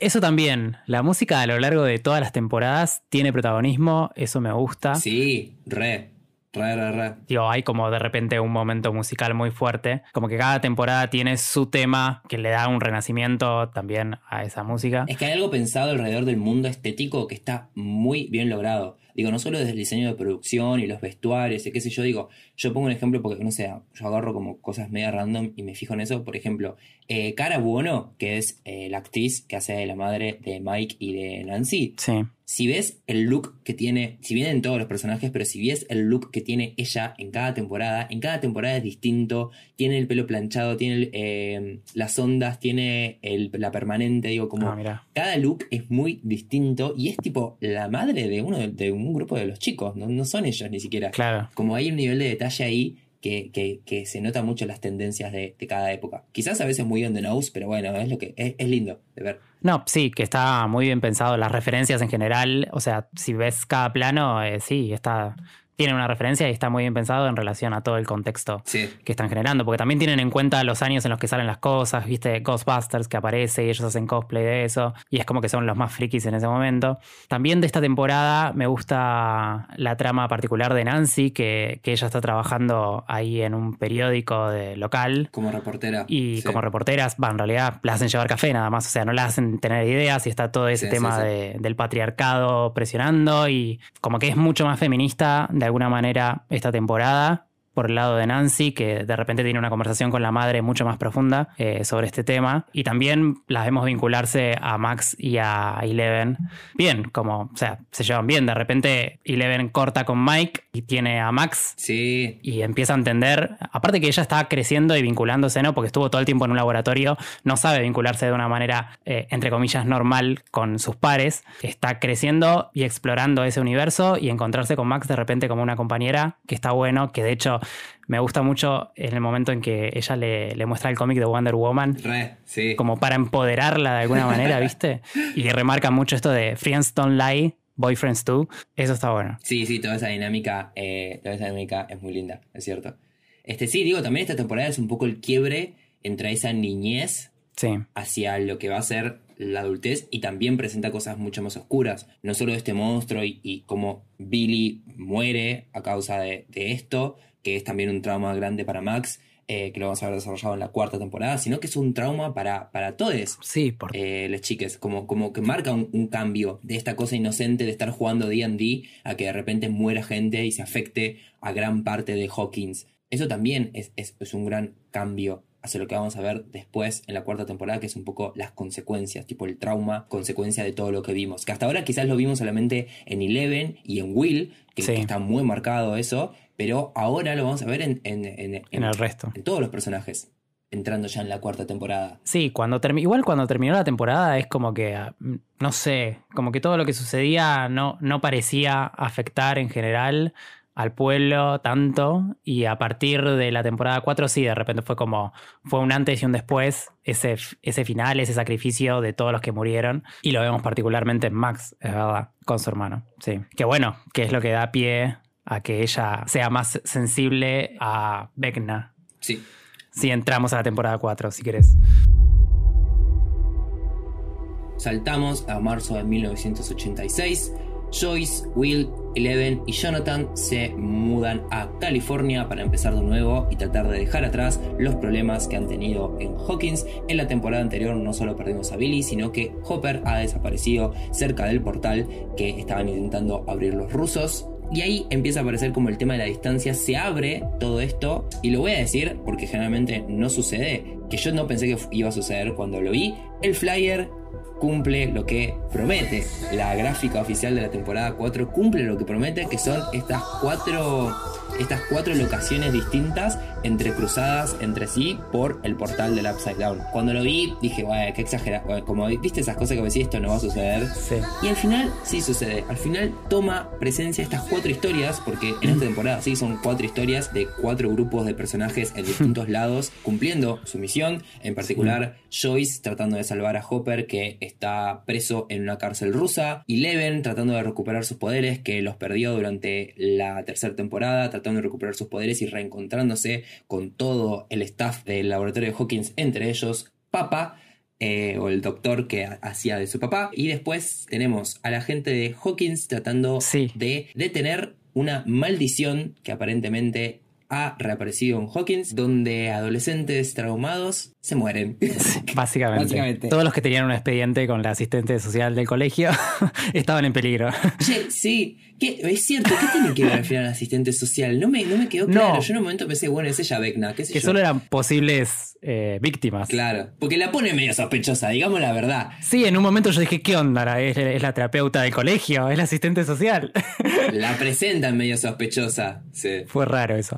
[SPEAKER 2] Eso también, la música a lo largo de todas las temporadas tiene protagonismo, eso me gusta.
[SPEAKER 1] Sí, re. Re, re, re.
[SPEAKER 2] Digo, hay como de repente un momento musical muy fuerte. Como que cada temporada tiene su tema que le da un renacimiento también a esa música.
[SPEAKER 1] Es que hay algo pensado alrededor del mundo estético que está muy bien logrado. Digo, no solo desde el diseño de producción y los vestuarios y qué sé yo, digo, yo pongo un ejemplo porque, no sé, yo agarro como cosas media random y me fijo en eso. Por ejemplo, eh, Cara Buono, que es eh, la actriz que hace de la madre de Mike y de Nancy.
[SPEAKER 2] Sí
[SPEAKER 1] si ves el look que tiene, si vienen todos los personajes, pero si ves el look que tiene ella en cada temporada, en cada temporada es distinto, tiene el pelo planchado, tiene eh, las ondas, tiene la permanente, digo, como
[SPEAKER 2] ah,
[SPEAKER 1] cada look es muy distinto y es tipo la madre de uno de, un grupo de los chicos, no, son ellos ni siquiera.
[SPEAKER 2] Claro.
[SPEAKER 1] Como hay un nivel de detalle ahí que, que, se nota mucho las tendencias de, cada época. Quizás a veces muy on the nose, pero bueno, es lo que es lindo de ver.
[SPEAKER 2] No, sí, que está muy bien pensado. Las referencias en general, o sea, si ves cada plano, eh, sí, está, tiene una referencia y está muy bien pensado en relación a todo el contexto que están generando, porque también tienen en cuenta los años en los que salen las cosas, viste, Ghostbusters que aparece y ellos hacen cosplay de eso, y es como que son los más frikis en ese momento. También de esta temporada me gusta la trama particular de Nancy, que, ella está trabajando ahí en un periódico de local.
[SPEAKER 1] Como reportera.
[SPEAKER 2] Y como reporteras, va, en realidad la hacen llevar café nada más, o sea, no la hacen tener ideas y está todo ese tema del patriarcado presionando y como que es mucho más feminista de alguna manera esta temporada, por el lado de Nancy, que de repente tiene una conversación con la madre mucho más profunda eh, sobre este tema. Y también las vemos vincularse a Max y a Eleven. Bien, como, o sea, se llevan bien. De repente Eleven corta con Mike y tiene a Max.
[SPEAKER 1] Sí.
[SPEAKER 2] Y empieza a entender, aparte que ella está creciendo y vinculándose, ¿no? Porque estuvo todo el tiempo en un laboratorio, no sabe vincularse de una manera, eh, entre comillas, normal con sus pares. Está creciendo y explorando ese universo y encontrarse con Max de repente como una compañera, que está bueno, que de hecho me gusta mucho en el momento en que ella le, le muestra el cómic de Wonder Woman.
[SPEAKER 1] Re, sí.
[SPEAKER 2] Como para empoderarla de alguna manera, ¿viste? Y remarca mucho esto de Friends Don't Lie, Boyfriends Too. Eso está bueno.
[SPEAKER 1] Sí, sí, toda esa dinámica, eh, toda esa dinámica es muy linda, es cierto. Este, sí, digo, también esta temporada es un poco el quiebre entre esa niñez
[SPEAKER 2] Sí.
[SPEAKER 1] hacia lo que va a ser la adultez y también presenta cosas mucho más oscuras. No solo este monstruo y, y cómo Billy muere a causa de, de esto, que es también un trauma grande para Max, eh, que lo vamos a ver desarrollado en la cuarta temporada, sino que es un trauma para, para todos.
[SPEAKER 2] Sí, por...
[SPEAKER 1] Eh, las chicas, como, como que marca un, un cambio de esta cosa inocente de estar jugando D&D a que de repente muera gente y se afecte a gran parte de Hawkins. Eso también es, es, es un gran cambio hacia lo que vamos a ver después en la cuarta temporada, que es un poco las consecuencias, tipo el trauma, consecuencia de todo lo que vimos. Que hasta ahora quizás lo vimos solamente en Eleven y en Will, que,
[SPEAKER 2] Sí.
[SPEAKER 1] que está muy marcado eso, pero ahora lo vamos a ver en, en, en-
[SPEAKER 2] en el resto.
[SPEAKER 1] en todos los personajes, entrando ya en la cuarta temporada.
[SPEAKER 2] Sí, cuando igual cuando terminó la temporada es como que, ah, mm, no sé, como que todo lo que sucedía no, no parecía afectar en general al pueblo tanto y a partir de la temporada 4 sí, de repente fue como, fue un antes y un después, ese, ese final, ese sacrificio de todos los que murieron y lo vemos particularmente en Max, es verdad, con su hermano, sí. Que bueno, que es lo que da pie a que ella sea más sensible a Vecna.
[SPEAKER 1] Sí.
[SPEAKER 2] Si entramos a la temporada 4, si querés.
[SPEAKER 1] Saltamos a marzo de 1986. Joyce, Will, Eleven y Jonathan se mudan a California para empezar de nuevo y tratar de dejar atrás los problemas que han tenido en Hawkins. En la temporada anterior no solo perdimos a Billy, sino que Hopper ha desaparecido cerca del portal que estaban intentando abrir los rusos. Y ahí empieza a aparecer como el tema de la distancia, se abre todo esto, y lo voy a decir porque generalmente no sucede, que yo no pensé que iba a suceder cuando lo vi. El flyer cumple lo que promete. La gráfica oficial de la temporada 4 cumple lo que promete, que son estas cuatro, estas cuatro locaciones distintas entrecruzadas entre sí por el portal del Upside Down. Cuando lo vi, dije, "Bueno, qué exagerado. Como viste esas cosas que me decís, esto no va a suceder.
[SPEAKER 2] Sí.
[SPEAKER 1] Y al final sí sucede. Al final toma presencia estas cuatro historias, porque en esta temporada sí son cuatro historias de cuatro grupos de personajes en distintos lados cumpliendo su misión. En particular, Joyce tratando de salvar a Hopper, que está preso en una cárcel rusa. Y Leven tratando de recuperar sus poderes, que los perdió durante la tercera temporada, tratando de recuperar sus poderes y reencontrándose con todo el staff del laboratorio de Hawkins, entre ellos Papa eh, o el doctor que ha- hacía de su papá. Y después tenemos a la gente de Hawkins tratando
[SPEAKER 2] Sí.
[SPEAKER 1] de detener una maldición que aparentemente ha reaparecido en Hawkins, donde adolescentes traumados se mueren.
[SPEAKER 2] Básicamente.
[SPEAKER 1] Básicamente.
[SPEAKER 2] Todos los que tenían un expediente con la asistente social del colegio estaban en peligro.
[SPEAKER 1] Sí, ¿qué? es cierto, ¿qué tiene que ver al final el asistente social? No me, no me quedó
[SPEAKER 2] No.
[SPEAKER 1] claro. Yo en un momento pensé, bueno, es ella Vecna, qué sé
[SPEAKER 2] que
[SPEAKER 1] yo.
[SPEAKER 2] solo eran posibles eh, víctimas.
[SPEAKER 1] Claro, porque la pone medio sospechosa, digamos la verdad.
[SPEAKER 2] Sí, en un momento yo dije, ¿qué onda? ¿Es, es la terapeuta del colegio? ¿Es la asistente social?
[SPEAKER 1] La presentan medio sospechosa. Sí.
[SPEAKER 2] Fue raro eso.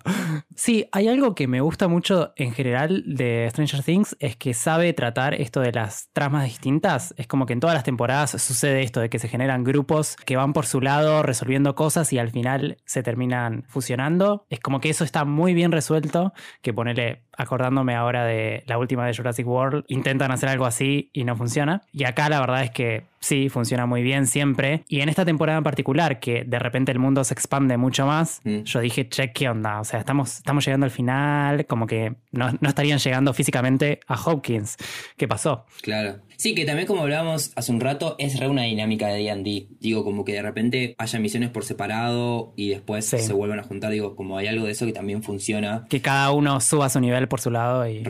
[SPEAKER 2] Sí, hay algo que me gusta mucho en general de Stranger Things, es que sabe tratar esto de las tramas distintas. Es como que en todas las temporadas sucede esto de que se generan grupos que van por su lado resolviendo cosas y al final se terminan fusionando. Es como que eso está muy bien resuelto, que ponele, acordándome ahora de la última de Jurassic World, intentan hacer algo así y no funciona. Y acá la verdad es que sí, funciona muy bien siempre. Y en esta temporada en particular, que de repente el mundo se expande mucho más,
[SPEAKER 1] Mm.
[SPEAKER 2] yo dije, che, ¿qué onda? O sea, estamos, estamos llegando al final, como que no, no estarían llegando físicamente a Hawkins. ¿Qué pasó?
[SPEAKER 1] Claro. Sí, que también como hablábamos hace un rato, es re una dinámica de D&D. Digo, como que de repente haya misiones por separado y después
[SPEAKER 2] Sí.
[SPEAKER 1] se vuelvan a juntar. Digo, como hay algo de eso que también funciona.
[SPEAKER 2] Que cada uno suba su nivel por su lado y,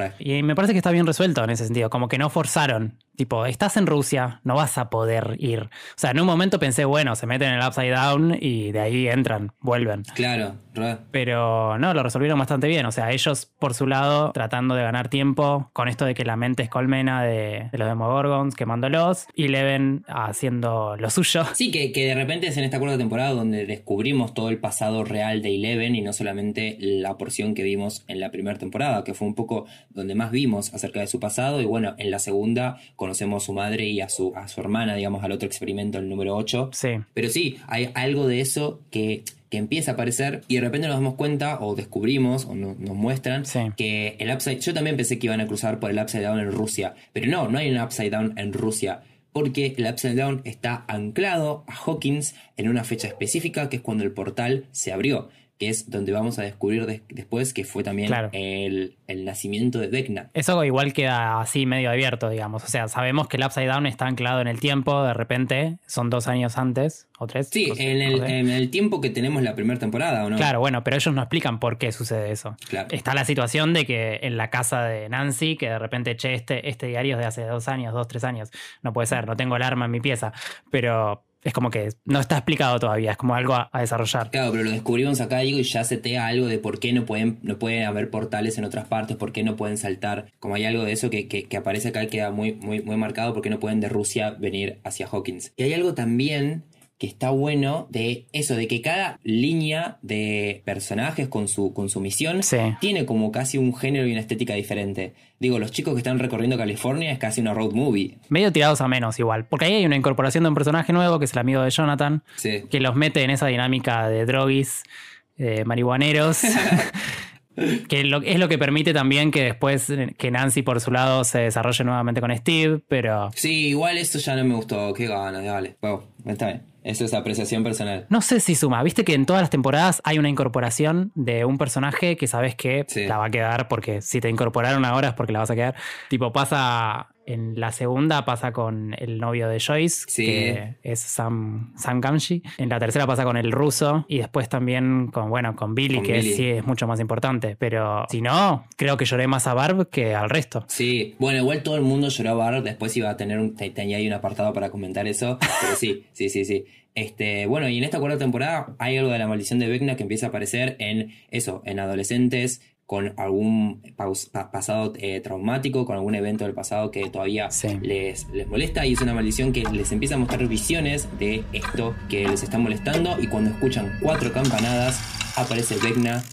[SPEAKER 2] me parece que está bien resuelto en ese sentido, como que no forzaron Tipo, estás en Rusia, no vas a poder ir. O sea, en un momento pensé, bueno, se meten en el Upside Down y de ahí entran, vuelven.
[SPEAKER 1] Claro,
[SPEAKER 2] Pero no, lo resolvieron bastante bien. O sea, ellos por su lado tratando de ganar tiempo con esto de que la mente es colmena de, los Demogorgons, quemándolos, y Leven haciendo lo suyo.
[SPEAKER 1] Sí, que, que de repente es en esta cuarta temporada donde descubrimos todo el pasado real de Eleven y no solamente la porción que vimos en la primera temporada, que fue un poco donde más vimos acerca de su pasado. Y bueno, en la segunda, conocemos a su madre y a su, a su hermana, digamos, al otro experimento, el número 8.
[SPEAKER 2] Sí.
[SPEAKER 1] Pero sí, hay algo de eso que, que empieza a aparecer y de repente nos damos cuenta o descubrimos o nos muestran que el Upside... Yo también pensé que iban a cruzar por el Upside Down en Rusia, pero no, no hay un Upside Down en Rusia porque el Upside Down está anclado a Hawkins en una fecha específica que es cuando el portal se abrió que es donde vamos a descubrir después que fue también el, nacimiento de Vecna.
[SPEAKER 2] Eso igual queda así medio abierto, digamos. O sea, sabemos que el Upside Down está anclado en el tiempo, de repente, son dos años antes, o tres.
[SPEAKER 1] Sí, en, el, tiempo que tenemos la primera temporada, ¿o no?
[SPEAKER 2] Claro, bueno, pero ellos no explican por qué sucede eso. Está la situación de que en la casa de Nancy, que de repente, che, este, este diario es de hace dos años, dos, tres años. No puede ser, no tengo el arma en mi pieza. Pero es como que no está explicado todavía, es como algo a, desarrollar.
[SPEAKER 1] Claro, pero lo descubrimos acá, digo, y ya se te algo de por qué no pueden, no pueden haber portales en otras partes, por qué no pueden saltar. Como hay algo de eso que, que, aparece acá y queda muy, muy, muy marcado, por qué no pueden de Rusia venir hacia Hawkins. Y hay algo también que está bueno de eso, de que cada línea de personajes con su, con su misión tiene como casi un género y una estética diferente. Digo, los chicos que están recorriendo California es casi una road movie.
[SPEAKER 2] Medio tirados a menos igual, porque ahí hay una incorporación de un personaje nuevo que es el amigo de Jonathan, que los mete en esa dinámica de droguis, de marihuaneros. que es lo que permite también que después que Nancy por su lado se desarrolle nuevamente con Steve, pero...
[SPEAKER 1] Sí, igual esto ya no me gustó, qué ganas, dale, bueno, está bien. Eso es apreciación personal.
[SPEAKER 2] No sé si suma. Viste que en todas las temporadas hay una incorporación de un personaje que sabes que la va a quedar porque si te incorporaron ahora es porque la vas a quedar. Tipo, pasa en la segunda pasa con el novio de Joyce, que es Sam, Sam Gamshi. En la tercera pasa con el ruso. Y después también con, bueno, con Billy, que sí es mucho más importante. Pero si no, creo que lloré más a Barb que al resto.
[SPEAKER 1] Sí, bueno, igual todo el mundo lloró a Barb. Después iba a tener un, tenía ahí un apartado para comentar eso. Pero sí, sí, sí, sí. Este, bueno, y en esta cuarta temporada hay algo de la maldición de Vecna que empieza a aparecer en eso, en adolescentes con algún pasado eh, traumático, con algún evento del pasado que todavía les, les molesta y es una maldición que les empieza a mostrar visiones de esto que les está molestando y cuando escuchan cuatro campanadas aparece Vecna.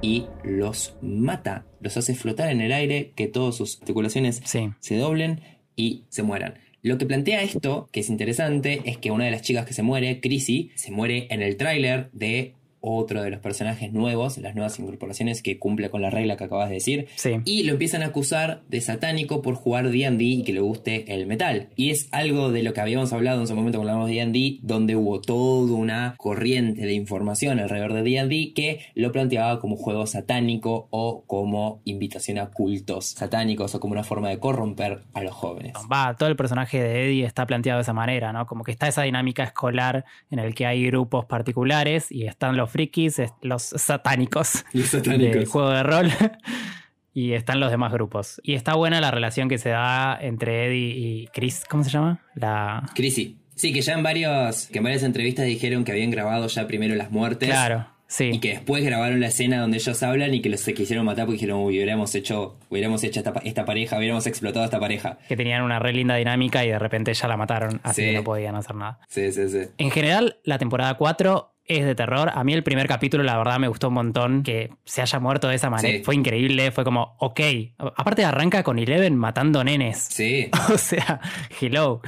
[SPEAKER 1] Y los mata, los hace flotar en el aire, que todas sus articulaciones se doblen y se mueran. Lo que plantea esto, que es interesante, es que una de las chicas que se muere, Chrissy, se muere en el tráiler de otro de los personajes nuevos, las nuevas incorporaciones que cumple con la regla que acabas de decir. Y lo empiezan a acusar de satánico por jugar D&D y que le guste el metal. Y es algo de lo que habíamos hablado en su momento cuando hablamos de D&D, donde hubo toda una corriente de información alrededor de D&D que lo planteaba como juego satánico o como invitación a cultos satánicos o como una forma de corromper a los jóvenes.
[SPEAKER 2] Va, todo el personaje de Eddie está planteado de esa manera, ¿no? Como que está esa dinámica escolar en el que hay grupos particulares y están los frikis, los satánicos, del juego de rol. y están los demás grupos. Y está buena la relación que se da entre Eddie y Chris, ¿cómo se llama? La...
[SPEAKER 1] Chrissy. Sí, que ya en varios, que en varias entrevistas dijeron que habían grabado ya primero las muertes.
[SPEAKER 2] Claro. Sí.
[SPEAKER 1] Y que después grabaron la escena donde ellos hablan y que los se quisieron matar porque dijeron, uy, hubiéramos hecho, hubiéramos hecho esta, pareja, hubiéramos explotado esta pareja.
[SPEAKER 2] Que tenían una re linda dinámica y de repente ya la mataron, así que no podían hacer nada.
[SPEAKER 1] Sí, sí, sí.
[SPEAKER 2] En general, la temporada 4 es de terror. A mí el primer capítulo, la verdad, me gustó un montón que se haya muerto de esa manera. Fue increíble, fue como, ok. Aparte arranca con Eleven matando nenes.
[SPEAKER 1] Sí.
[SPEAKER 2] o sea, hello.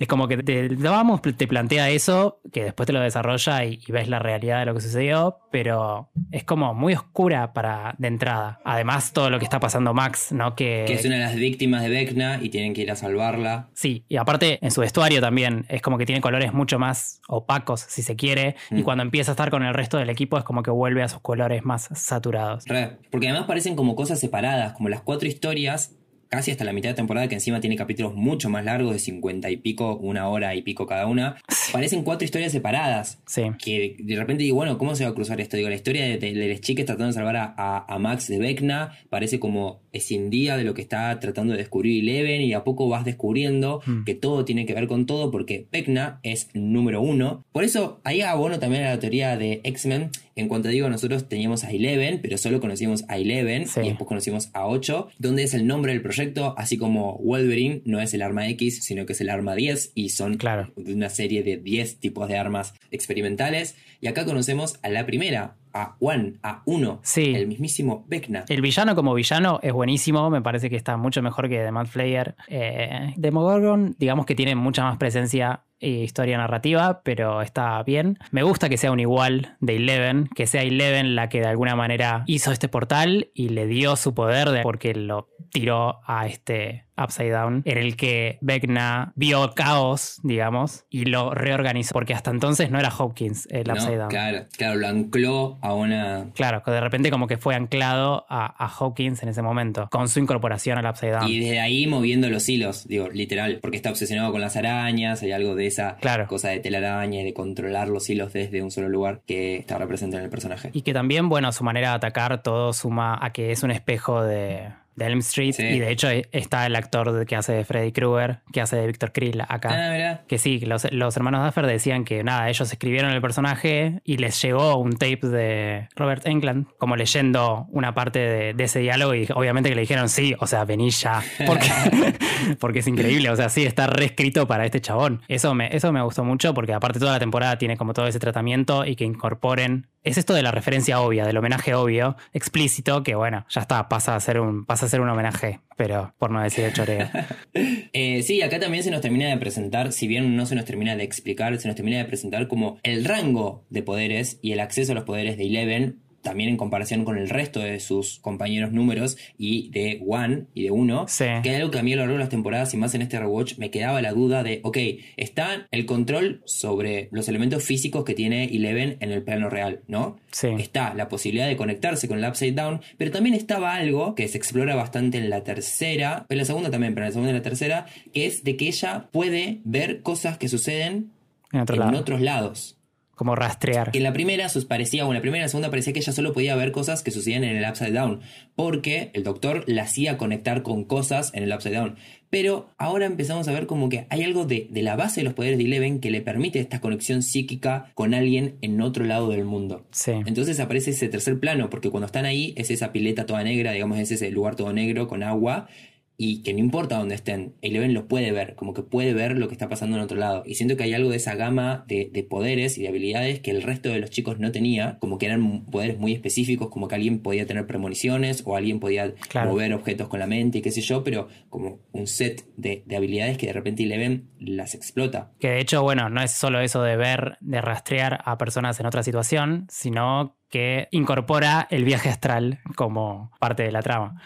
[SPEAKER 2] Es como que te, vamos, te plantea eso, que después te lo desarrolla y, ves la realidad de lo que sucedió, pero es como muy oscura para de entrada. Además, todo lo que está pasando Max, ¿no?
[SPEAKER 1] Que, que es una de las víctimas de Vecna y tienen que ir a salvarla.
[SPEAKER 2] Sí, y aparte en su vestuario también es como que tiene colores mucho más opacos, si se quiere, y mm. cuando empieza a estar con el resto del equipo es como que vuelve a sus colores más saturados.
[SPEAKER 1] porque además parecen como cosas separadas, como las cuatro historias casi hasta la mitad de temporada, que encima tiene capítulos mucho más largos, de 50 y pico, una hora y pico cada una, parecen cuatro historias separadas.
[SPEAKER 2] Sí.
[SPEAKER 1] Que de repente digo, bueno, ¿cómo se va a cruzar esto? Digo, la historia de, de, las chicas tratando de salvar a, a, Max de Vecna parece como escindida de lo que está tratando de descubrir Eleven y a poco vas descubriendo
[SPEAKER 2] Mm.
[SPEAKER 1] que todo tiene que ver con todo porque Vecna es número uno. Por eso ahí abono también a la teoría de X-Men. En cuanto digo, nosotros teníamos a Eleven, pero solo conocimos a Eleven
[SPEAKER 2] Sí.
[SPEAKER 1] y después conocimos a 8, donde es el nombre del proyecto, así como Wolverine no es el arma X, sino que es el arma 10 y son
[SPEAKER 2] Claro.
[SPEAKER 1] una serie de 10 tipos de armas experimentales. Y acá conocemos a la primera, a One, a Uno,
[SPEAKER 2] Sí.
[SPEAKER 1] el mismísimo Vecna.
[SPEAKER 2] El villano como villano es buenísimo, me parece que está mucho mejor que The Mad Flayer. Eh, Demogorgon, digamos que tiene mucha más presencia historia narrativa, pero está bien. Me gusta que sea un igual de Eleven, que sea Eleven la que de alguna manera hizo este portal y le dio su poder de- porque lo tiró a este Upside Down, en el que Vecna vio caos, digamos, y lo reorganizó, porque hasta entonces no era Hopkins el
[SPEAKER 1] ¿no?
[SPEAKER 2] Upside Down.
[SPEAKER 1] Claro, claro, lo ancló a una.
[SPEAKER 2] Claro, de repente como que fue anclado a, a Hawkins en ese momento, con su incorporación al Upside Down.
[SPEAKER 1] Y desde ahí moviendo los hilos, digo, literal, porque está obsesionado con las arañas, hay algo de esa
[SPEAKER 2] Claro.
[SPEAKER 1] cosa de telaraña y de controlar los hilos desde un solo lugar que está representado en el personaje.
[SPEAKER 2] Y que también, bueno, su manera de atacar todo suma a que es un espejo de, de Elm Street.
[SPEAKER 1] Sí.
[SPEAKER 2] Y de hecho e- está el actor que hace de Freddy Krueger, que hace de Victor Krill acá.
[SPEAKER 1] Ah.
[SPEAKER 2] Que sí, los, los hermanos Duffer decían que nada, ellos escribieron el personaje y les llegó un tape de Robert Englund, como leyendo una parte de, de ese diálogo y obviamente que le dijeron sí, o sea, vení ya, porque, porque es increíble, o sea, sí, está reescrito para este chabón. Eso me, eso me gustó mucho porque aparte toda la temporada tiene como todo ese tratamiento y que incorporen... Es esto de la referencia obvia, del homenaje obvio, explícito, que bueno, ya está, pasa a ser un, pasa a ser un homenaje, pero por no decir el choreo.
[SPEAKER 1] Eh, sí, acá también se nos termina de presentar, si bien no se nos termina de explicar, se nos termina de presentar como el rango de poderes y el acceso a los poderes de Eleven, también en comparación con el resto de sus compañeros números y de One y de Uno,
[SPEAKER 2] Sí.
[SPEAKER 1] que hay algo que a mí a lo largo de las temporadas y más en este rewatch me quedaba la duda de, ok, está el control sobre los elementos físicos que tiene Eleven en el plano real, ¿no?
[SPEAKER 2] Sí.
[SPEAKER 1] Está la posibilidad de conectarse con el Upside Down, pero también estaba algo que se explora bastante en la tercera, en la segunda también, pero en la segunda y la tercera, que es de que ella puede ver cosas que suceden
[SPEAKER 2] En otro
[SPEAKER 1] en
[SPEAKER 2] lado.
[SPEAKER 1] otros lados.
[SPEAKER 2] Como rastrear.
[SPEAKER 1] Que en la primera sus parecía, o en la primera y la segunda parecía que ella solo podía ver cosas que sucedían en el Upside Down, porque el doctor la hacía conectar con cosas en el Upside Down. Pero ahora empezamos a ver como que hay algo de, de la base de los poderes de Eleven que le permite esta conexión psíquica con alguien en otro lado del mundo.
[SPEAKER 2] Sí.
[SPEAKER 1] Entonces aparece ese tercer plano, porque cuando están ahí es esa pileta toda negra, digamos, es ese lugar todo negro con agua, y que no importa dónde estén, Eleven los puede ver, como que puede ver lo que está pasando en otro lado. Y siento que hay algo de esa gama de, de poderes y de habilidades que el resto de los chicos no tenía, como que eran poderes muy específicos, como que alguien podía tener premoniciones o alguien podía
[SPEAKER 2] Claro.
[SPEAKER 1] mover objetos con la mente y qué sé yo, pero como un set de, de habilidades que de repente Eleven las explota.
[SPEAKER 2] Que de hecho, bueno, no es solo eso de ver, de rastrear a personas en otra situación, sino que incorpora el viaje astral como parte de la trama.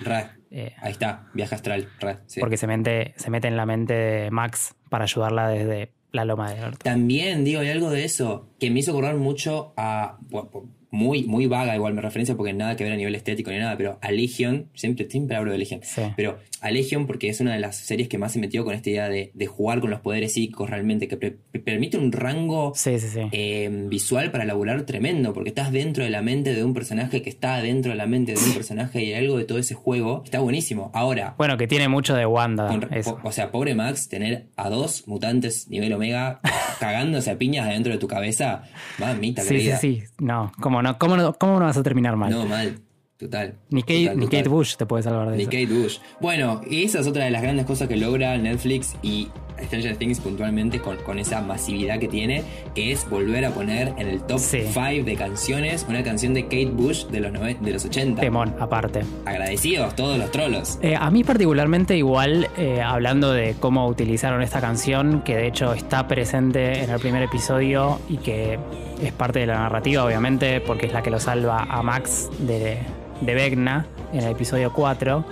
[SPEAKER 2] Eh,
[SPEAKER 1] ahí está, viaje astral, re, sí.
[SPEAKER 2] Porque se mete, se mete en la mente de Max para ayudarla desde la loma del orto.
[SPEAKER 1] También, digo, hay algo de eso que me hizo acordar mucho a. bueno, muy, muy vaga, igual me referencia porque nada que ver a nivel estético ni nada, pero a Legion, siempre, siempre hablo de Legion,
[SPEAKER 2] Sí.
[SPEAKER 1] pero a Legion porque es una de las series que más se metió con esta idea de, de jugar con los poderes psíquicos realmente, que pre- permite un rango
[SPEAKER 2] Sí, sí, sí.
[SPEAKER 1] eh, visual para laburar tremendo, porque estás dentro de la mente de un personaje que está dentro de la mente de un personaje y algo de todo ese juego está buenísimo. Ahora,
[SPEAKER 2] Bueno, que tiene mucho de Wanda.
[SPEAKER 1] con-
[SPEAKER 2] eso.
[SPEAKER 1] po- o sea, pobre Max, tener a dos mutantes nivel omega cagándose a piñas dentro de tu cabeza, mamita
[SPEAKER 2] Sí, sí,
[SPEAKER 1] querida.
[SPEAKER 2] sí. No, ¿cómo no, cómo no, cómo no vas a terminar mal?
[SPEAKER 1] No, mal. Total.
[SPEAKER 2] ni Kate,
[SPEAKER 1] Total,
[SPEAKER 2] ni
[SPEAKER 1] total.
[SPEAKER 2] Kate Bush te puede salvar de
[SPEAKER 1] Ni
[SPEAKER 2] eso.
[SPEAKER 1] Kate Bush. Bueno, esa es otra de las grandes cosas que logra Netflix y Stranger Things puntualmente con, con esa masividad que tiene, que es volver a poner en el top
[SPEAKER 2] Sí.
[SPEAKER 1] 5 de canciones una canción de Kate Bush de los, de los 80.
[SPEAKER 2] Temón, aparte.
[SPEAKER 1] Agradecidos todos los trolos.
[SPEAKER 2] Eh, a mí particularmente igual, eh, hablando de cómo utilizaron esta canción, que de hecho está presente en el primer episodio y que es parte de la narrativa, obviamente, porque es la que lo salva a Max de, de Vecna en el episodio 4,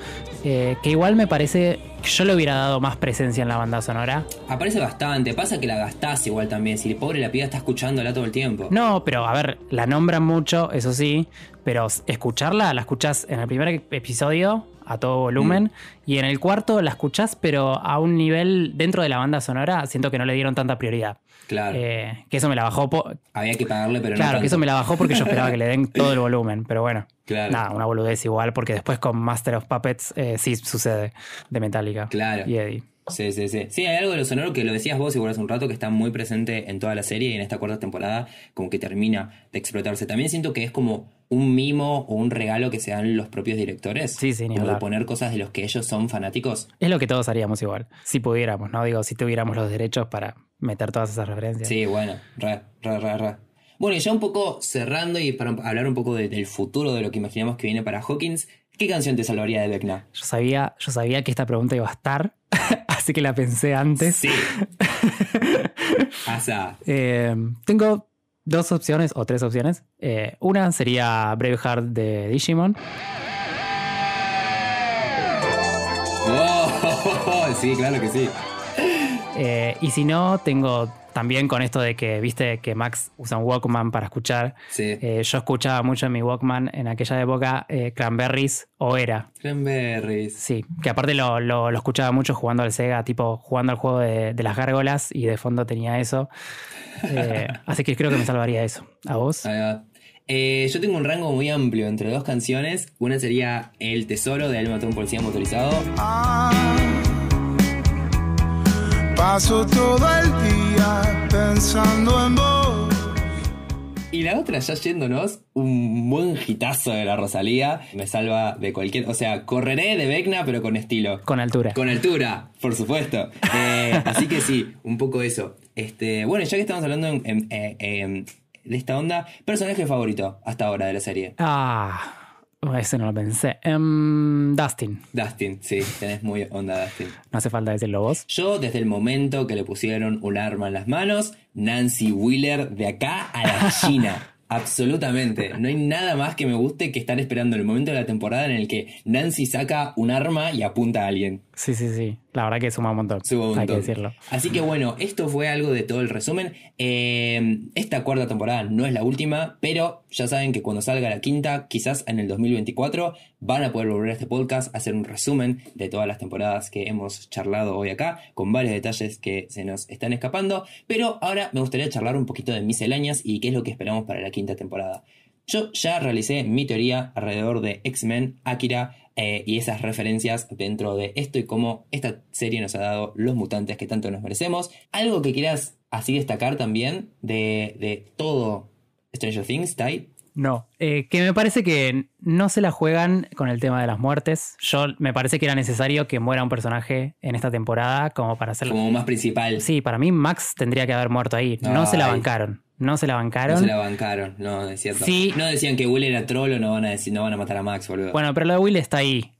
[SPEAKER 2] eh, que igual me parece que yo le hubiera dado más presencia en la banda sonora.
[SPEAKER 1] Aparece bastante, pasa que la gastás igual también, si el pobre la piba está escuchándola todo el tiempo.
[SPEAKER 2] No, pero a ver, la nombran mucho, eso sí, pero escucharla, la escuchás en el primer episodio a todo volumen. Y en el cuarto la escuchás, pero a un nivel dentro de la banda sonora siento que no le dieron tanta prioridad.
[SPEAKER 1] Claro.
[SPEAKER 2] Eh, que eso me la bajó.
[SPEAKER 1] Había que pagarle, pero no
[SPEAKER 2] claro, que eso me la bajó porque yo esperaba que le den todo el volumen. Pero bueno,
[SPEAKER 1] Claro.
[SPEAKER 2] nada, una boludez igual, porque después con Master of Puppets eh, sí sucede de Metallica.
[SPEAKER 1] Claro.
[SPEAKER 2] Y Eddie.
[SPEAKER 1] Sí, sí, sí. Sí, hay algo de lo sonoro que lo decías vos igual hace un rato que está muy presente en toda la serie y en esta cuarta temporada como que termina de explotarse. También siento que es como un mimo o un regalo que se dan los propios directores.
[SPEAKER 2] Sí, sí, ni
[SPEAKER 1] Como de poner cosas de los que ellos son fanáticos.
[SPEAKER 2] Es lo que todos haríamos igual. Si pudiéramos, ¿no? Digo, si tuviéramos los derechos para meter todas esas referencias.
[SPEAKER 1] Sí, bueno, re, re, re, re. Bueno, y ya un poco cerrando y para hablar un poco de- del futuro, de lo que imaginamos que viene para Hawkins, ¿qué canción te salvaría de Vecna?
[SPEAKER 2] Yo sabía, yo sabía que esta pregunta iba a estar, así que la pensé antes.
[SPEAKER 1] Sí. Asa.
[SPEAKER 2] Eh, tengo dos opciones o tres opciones. Eh, una sería Braveheart de Digimon.
[SPEAKER 1] Oh, sí, claro que sí.
[SPEAKER 2] Eh, y si no, tengo también con esto de que, viste, que Max usa un Walkman para escuchar.
[SPEAKER 1] Sí.
[SPEAKER 2] Eh, yo escuchaba mucho en mi Walkman en aquella época eh, Cranberries o Era.
[SPEAKER 1] Cranberries.
[SPEAKER 2] Sí, que aparte lo, lo- lo escuchaba mucho jugando al Sega, tipo jugando al juego de, de las gárgolas y de fondo tenía eso. Eh, así que creo que me salvaría eso. ¿A vos?
[SPEAKER 1] Ahí va. Eh, yo tengo un rango muy amplio entre dos canciones. Una sería El Tesoro de Él mató a un policía motorizado.
[SPEAKER 3] Ah, paso todo el día pensando en vos.
[SPEAKER 1] Y la otra, ya yéndonos, un buen hitazo de la Rosalía. Me salva de cualquier. O sea, correré de Vecna, pero con estilo.
[SPEAKER 2] Con altura.
[SPEAKER 1] Con altura, por supuesto. Eh, así que sí, un poco eso. Este, bueno, ya que estamos hablando en- en- de esta onda, personaje favorito hasta ahora de la serie.
[SPEAKER 2] Ah, ese no lo pensé. Em, Dustin.
[SPEAKER 1] Dustin, sí, tenés muy onda Dustin.
[SPEAKER 2] No hace falta decirlo vos.
[SPEAKER 1] Yo, desde el momento que le pusieron un arma en las manos, Nancy Wheeler de acá a la China. Absolutamente. No hay nada más que me guste que estar esperando el momento de la temporada en el que Nancy saca un arma y apunta a alguien.
[SPEAKER 2] Sí, sí, sí. La verdad que suma un montón.
[SPEAKER 1] Suma un
[SPEAKER 2] Hay que
[SPEAKER 1] montón.
[SPEAKER 2] decirlo.
[SPEAKER 1] Así que bueno, esto fue algo de todo el resumen. Eh, esta cuarta temporada no es la última, pero ya saben que cuando salga la quinta, quizás en el 2024, van a poder volver a este podcast a hacer un resumen de todas las temporadas que hemos charlado hoy acá, con varios detalles que se nos están escapando. Pero ahora me gustaría charlar un poquito de misceláneas y qué es lo que esperamos para la quinta temporada. Yo ya realicé mi teoría alrededor de X-Men, Akira eh, y esas referencias dentro de esto y cómo esta serie nos ha dado los mutantes que tanto nos merecemos. Algo que quieras así destacar también de, de todo Stranger Things, Tai.
[SPEAKER 2] No, eh, que me parece que no se la juegan con el tema de las muertes. Yo me parece que era necesario que muera un personaje en esta temporada como para hacerlo.
[SPEAKER 1] Como más principal.
[SPEAKER 2] Sí, para mí Max tendría que haber muerto ahí. No se la bancaron. No se la bancaron.
[SPEAKER 1] No se la bancaron, no, es cierto.
[SPEAKER 2] Sí.
[SPEAKER 1] No decían que Will era troll o no van a decir, no van a matar a Max, boludo.
[SPEAKER 2] Bueno, pero lo de Will está ahí.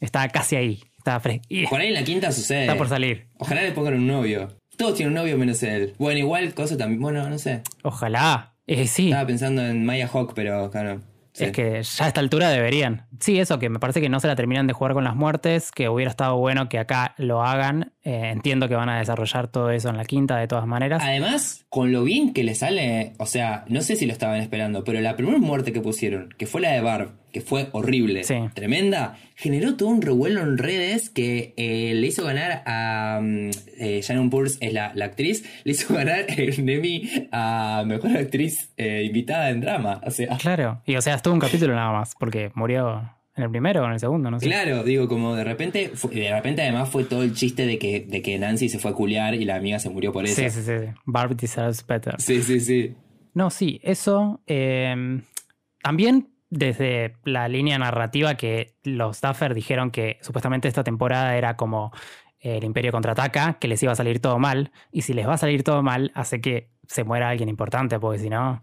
[SPEAKER 2] Está casi ahí. Está fresco.
[SPEAKER 1] por ahí en la quinta sucede.
[SPEAKER 2] Está por salir.
[SPEAKER 1] Ojalá le pongan un novio. Todos tienen un novio menos él. Bueno, igual, cosa también. Bueno, no sé.
[SPEAKER 2] Ojalá. Eh, sí.
[SPEAKER 1] Estaba pensando en Maya Hawk, pero claro. sí.
[SPEAKER 2] Es que ya a esta altura deberían. Sí, eso, que me parece que no se la terminan de jugar con las muertes, que hubiera estado bueno que acá lo hagan. Eh, entiendo que van a desarrollar todo eso en la quinta de todas maneras.
[SPEAKER 1] Además, con lo bien que le sale, o sea, no sé si lo estaban esperando, pero la primera muerte que pusieron, que fue la de Barb, que fue horrible,
[SPEAKER 2] Sí.
[SPEAKER 1] tremenda, generó todo un revuelo en redes que eh, le hizo ganar a mm, eh, Shannon Purse, es la, la actriz, le hizo ganar el Emmy a Mejor Actriz eh, Invitada en Drama. O sea,
[SPEAKER 2] Claro. Y o sea, estuvo un capítulo nada más, porque murió en el primero o en el segundo, no sé.
[SPEAKER 1] Claro, digo, como de repente, de repente además fue todo el chiste de que, de que Nancy se fue a culiar y la amiga se murió por eso.
[SPEAKER 2] Sí, sí, sí. sí. Barb deserves better.
[SPEAKER 1] sí, sí, sí.
[SPEAKER 2] No, sí, eso. eh, también desde la línea narrativa que los Duffer dijeron que supuestamente esta temporada era como eh, el Imperio contraataca, que les iba a salir todo mal. Y si les va a salir todo mal, hace que se muera alguien importante, porque si no.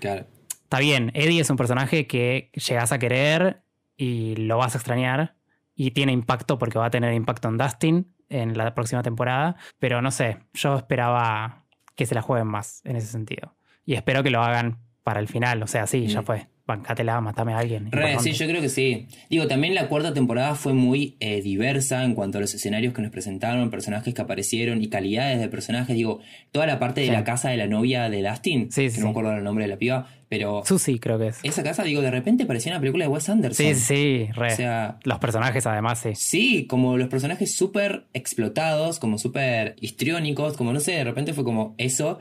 [SPEAKER 1] Claro.
[SPEAKER 2] Está bien, Eddie es un personaje que llegas a querer y lo vas a extrañar. Y tiene impacto porque va a tener impacto en Dustin en la próxima temporada. Pero no sé, yo esperaba que se la jueguen más en ese sentido. Y espero que lo hagan para el final. O sea, sí, ya fue. Bancátela, matame a alguien.
[SPEAKER 1] Re, sí, yo creo que sí. Digo, también la cuarta temporada fue muy eh, diversa en cuanto a los escenarios que nos presentaron, personajes que aparecieron y calidades de personajes. Digo, toda la parte de
[SPEAKER 2] Sí.
[SPEAKER 1] la casa de la novia de Dustin,
[SPEAKER 2] Sí,
[SPEAKER 1] que
[SPEAKER 2] sí,
[SPEAKER 1] no me acuerdo el nombre de la piba, pero
[SPEAKER 2] Susi, creo que es.
[SPEAKER 1] esa casa, digo, de repente parecía una película de Wes Anderson.
[SPEAKER 2] Sí, sí, re.
[SPEAKER 1] O sea,
[SPEAKER 2] Los personajes, además, sí.
[SPEAKER 1] Sí, como los personajes súper explotados, como súper histriónicos, como no sé, de repente fue como eso.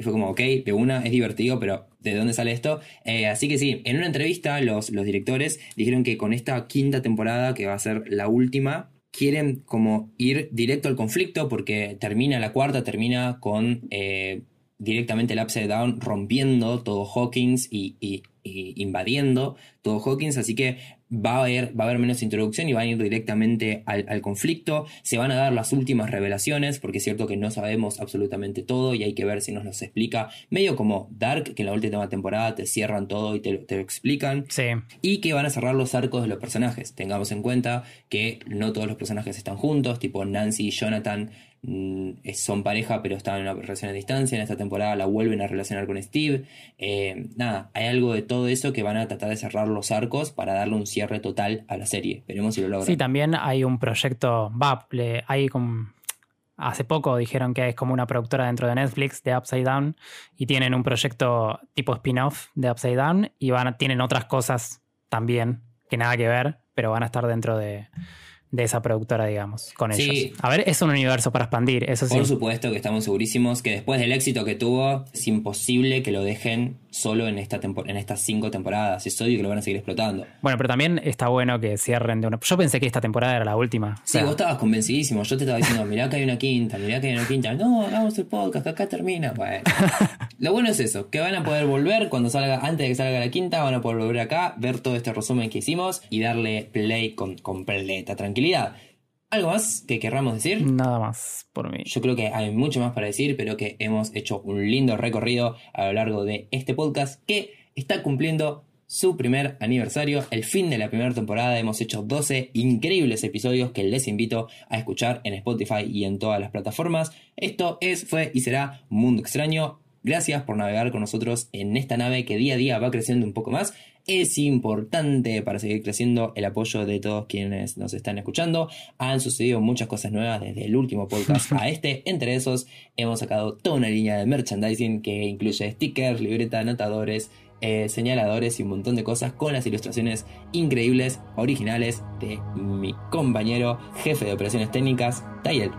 [SPEAKER 1] Y fue como, ok, de una es divertido, pero ¿de dónde sale esto? Eh, así que sí, en una entrevista los, los directores dijeron que con esta quinta temporada, que va a ser la última, quieren como ir directo al conflicto porque termina la cuarta, termina con eh, directamente el Upside Down rompiendo todo Hawkins y, y- y invadiendo todo Hawkins, así que va a haber, va a haber menos introducción y van a ir directamente al, al conflicto, se van a dar las últimas revelaciones, porque es cierto que no sabemos absolutamente todo y hay que ver si nos los explica, medio como Dark, que en la última temporada te cierran todo y te, lo- te lo explican,
[SPEAKER 2] Sí.
[SPEAKER 1] y que van a cerrar los arcos de los personajes. Tengamos en cuenta que no todos los personajes están juntos, tipo Nancy y Jonathan son pareja, pero están en una relación a distancia. En esta temporada la vuelven a relacionar con Steve. Eh, nada, hay algo de todo eso que van a tratar de cerrar los arcos para darle un cierre total a la serie. Veremos si lo logran.
[SPEAKER 2] Sí, también hay un proyecto, va, hay como, hace poco dijeron que es como una productora dentro de Netflix de Upside Down y tienen un proyecto tipo spin-off de Upside Down y van tienen otras cosas también que nada que ver, pero van a estar dentro de, de esa productora, digamos, con
[SPEAKER 1] Sí.
[SPEAKER 2] ellos. A ver, es un universo para expandir, eso sí.
[SPEAKER 1] Por supuesto que estamos segurísimos que después del éxito que tuvo, es imposible que lo dejen solo en, esta en estas cinco temporadas. Es obvio que lo van a seguir explotando.
[SPEAKER 2] Bueno, pero también está bueno que cierren de una... Yo pensé que esta temporada era la última. O
[SPEAKER 1] Sí,
[SPEAKER 2] sea,
[SPEAKER 1] vos estabas convencidísimo. Yo te estaba diciendo, mirá que hay una quinta, mirá que hay una quinta. No, hagamos el podcast, que acá termina. Bueno. Lo bueno es eso, que van a poder volver cuando salga, antes de que salga la quinta, van a poder volver acá, ver todo este resumen que hicimos y darle play con completa tranquilidad. ¿Algo más que querramos decir?
[SPEAKER 2] Nada más por mí.
[SPEAKER 1] Yo creo que hay mucho más para decir, pero que hemos hecho un lindo recorrido a lo largo de este podcast que está cumpliendo su primer aniversario, el fin de la primera temporada. Hemos hecho 12 increíbles episodios que les invito a escuchar en Spotify y en todas las plataformas. Esto es, fue y será Mundo Extraño. Gracias por navegar con nosotros en esta nave que día a día va creciendo un poco más. Es importante para seguir creciendo el apoyo de todos quienes nos están escuchando. Han sucedido muchas cosas nuevas desde el último podcast a este. Entre esos, hemos sacado toda una línea de merchandising que incluye stickers, libreta, anotadores, eh, señaladores y un montón de cosas con las ilustraciones increíbles, originales de mi compañero, jefe de operaciones técnicas, Tayel.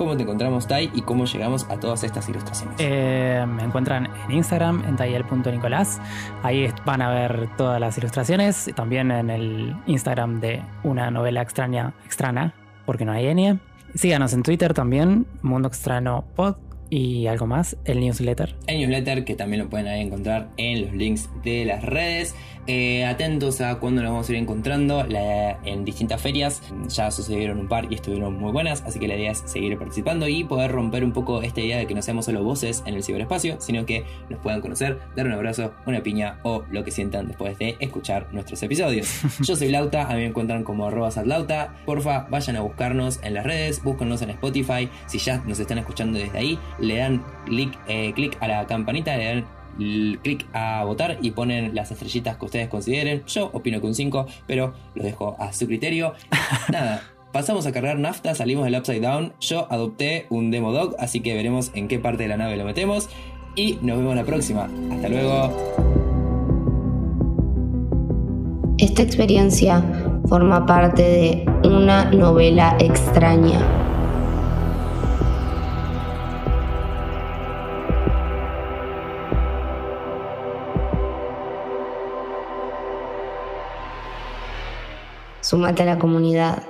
[SPEAKER 1] ¿Cómo te encontramos, Tai, y cómo llegamos a todas estas ilustraciones?
[SPEAKER 2] Eh, me encuentran en Instagram, en taller.nicolás. Ahí van a ver todas las ilustraciones. También en el Instagram de una novela extraña, extraña, porque no hay N. Síganos en Twitter también, Mundo Extraño Pod. Y algo más, el newsletter.
[SPEAKER 1] el newsletter que también lo pueden ahí encontrar en los links de las redes. Eh, atentos a cuando nos vamos a ir encontrando la- en distintas ferias. Ya sucedieron un par y estuvieron muy buenas, así que la idea es seguir participando y poder romper un poco esta idea de que no seamos solo voces en el ciberespacio, sino que nos puedan conocer, dar un abrazo, una piña o lo que sientan después de escuchar nuestros episodios. Yo soy Lauta, a mí me encuentran como arroba satlauta. Porfa, vayan a buscarnos en las redes, búscanos en Spotify. Si ya nos están escuchando desde ahí, le dan clic eh, a la campanita, le dan clic a votar y ponen las estrellitas que ustedes consideren. Yo opino que un 5, pero lo dejo a su criterio. Nada. Pasamos a cargar nafta, salimos del Upside Down. Yo adopté un Demo Dog, así que veremos en qué parte de la nave lo metemos. Y nos vemos la próxima. Hasta luego.
[SPEAKER 4] Esta experiencia forma parte de una novela extraña. Súmate a la comunidad.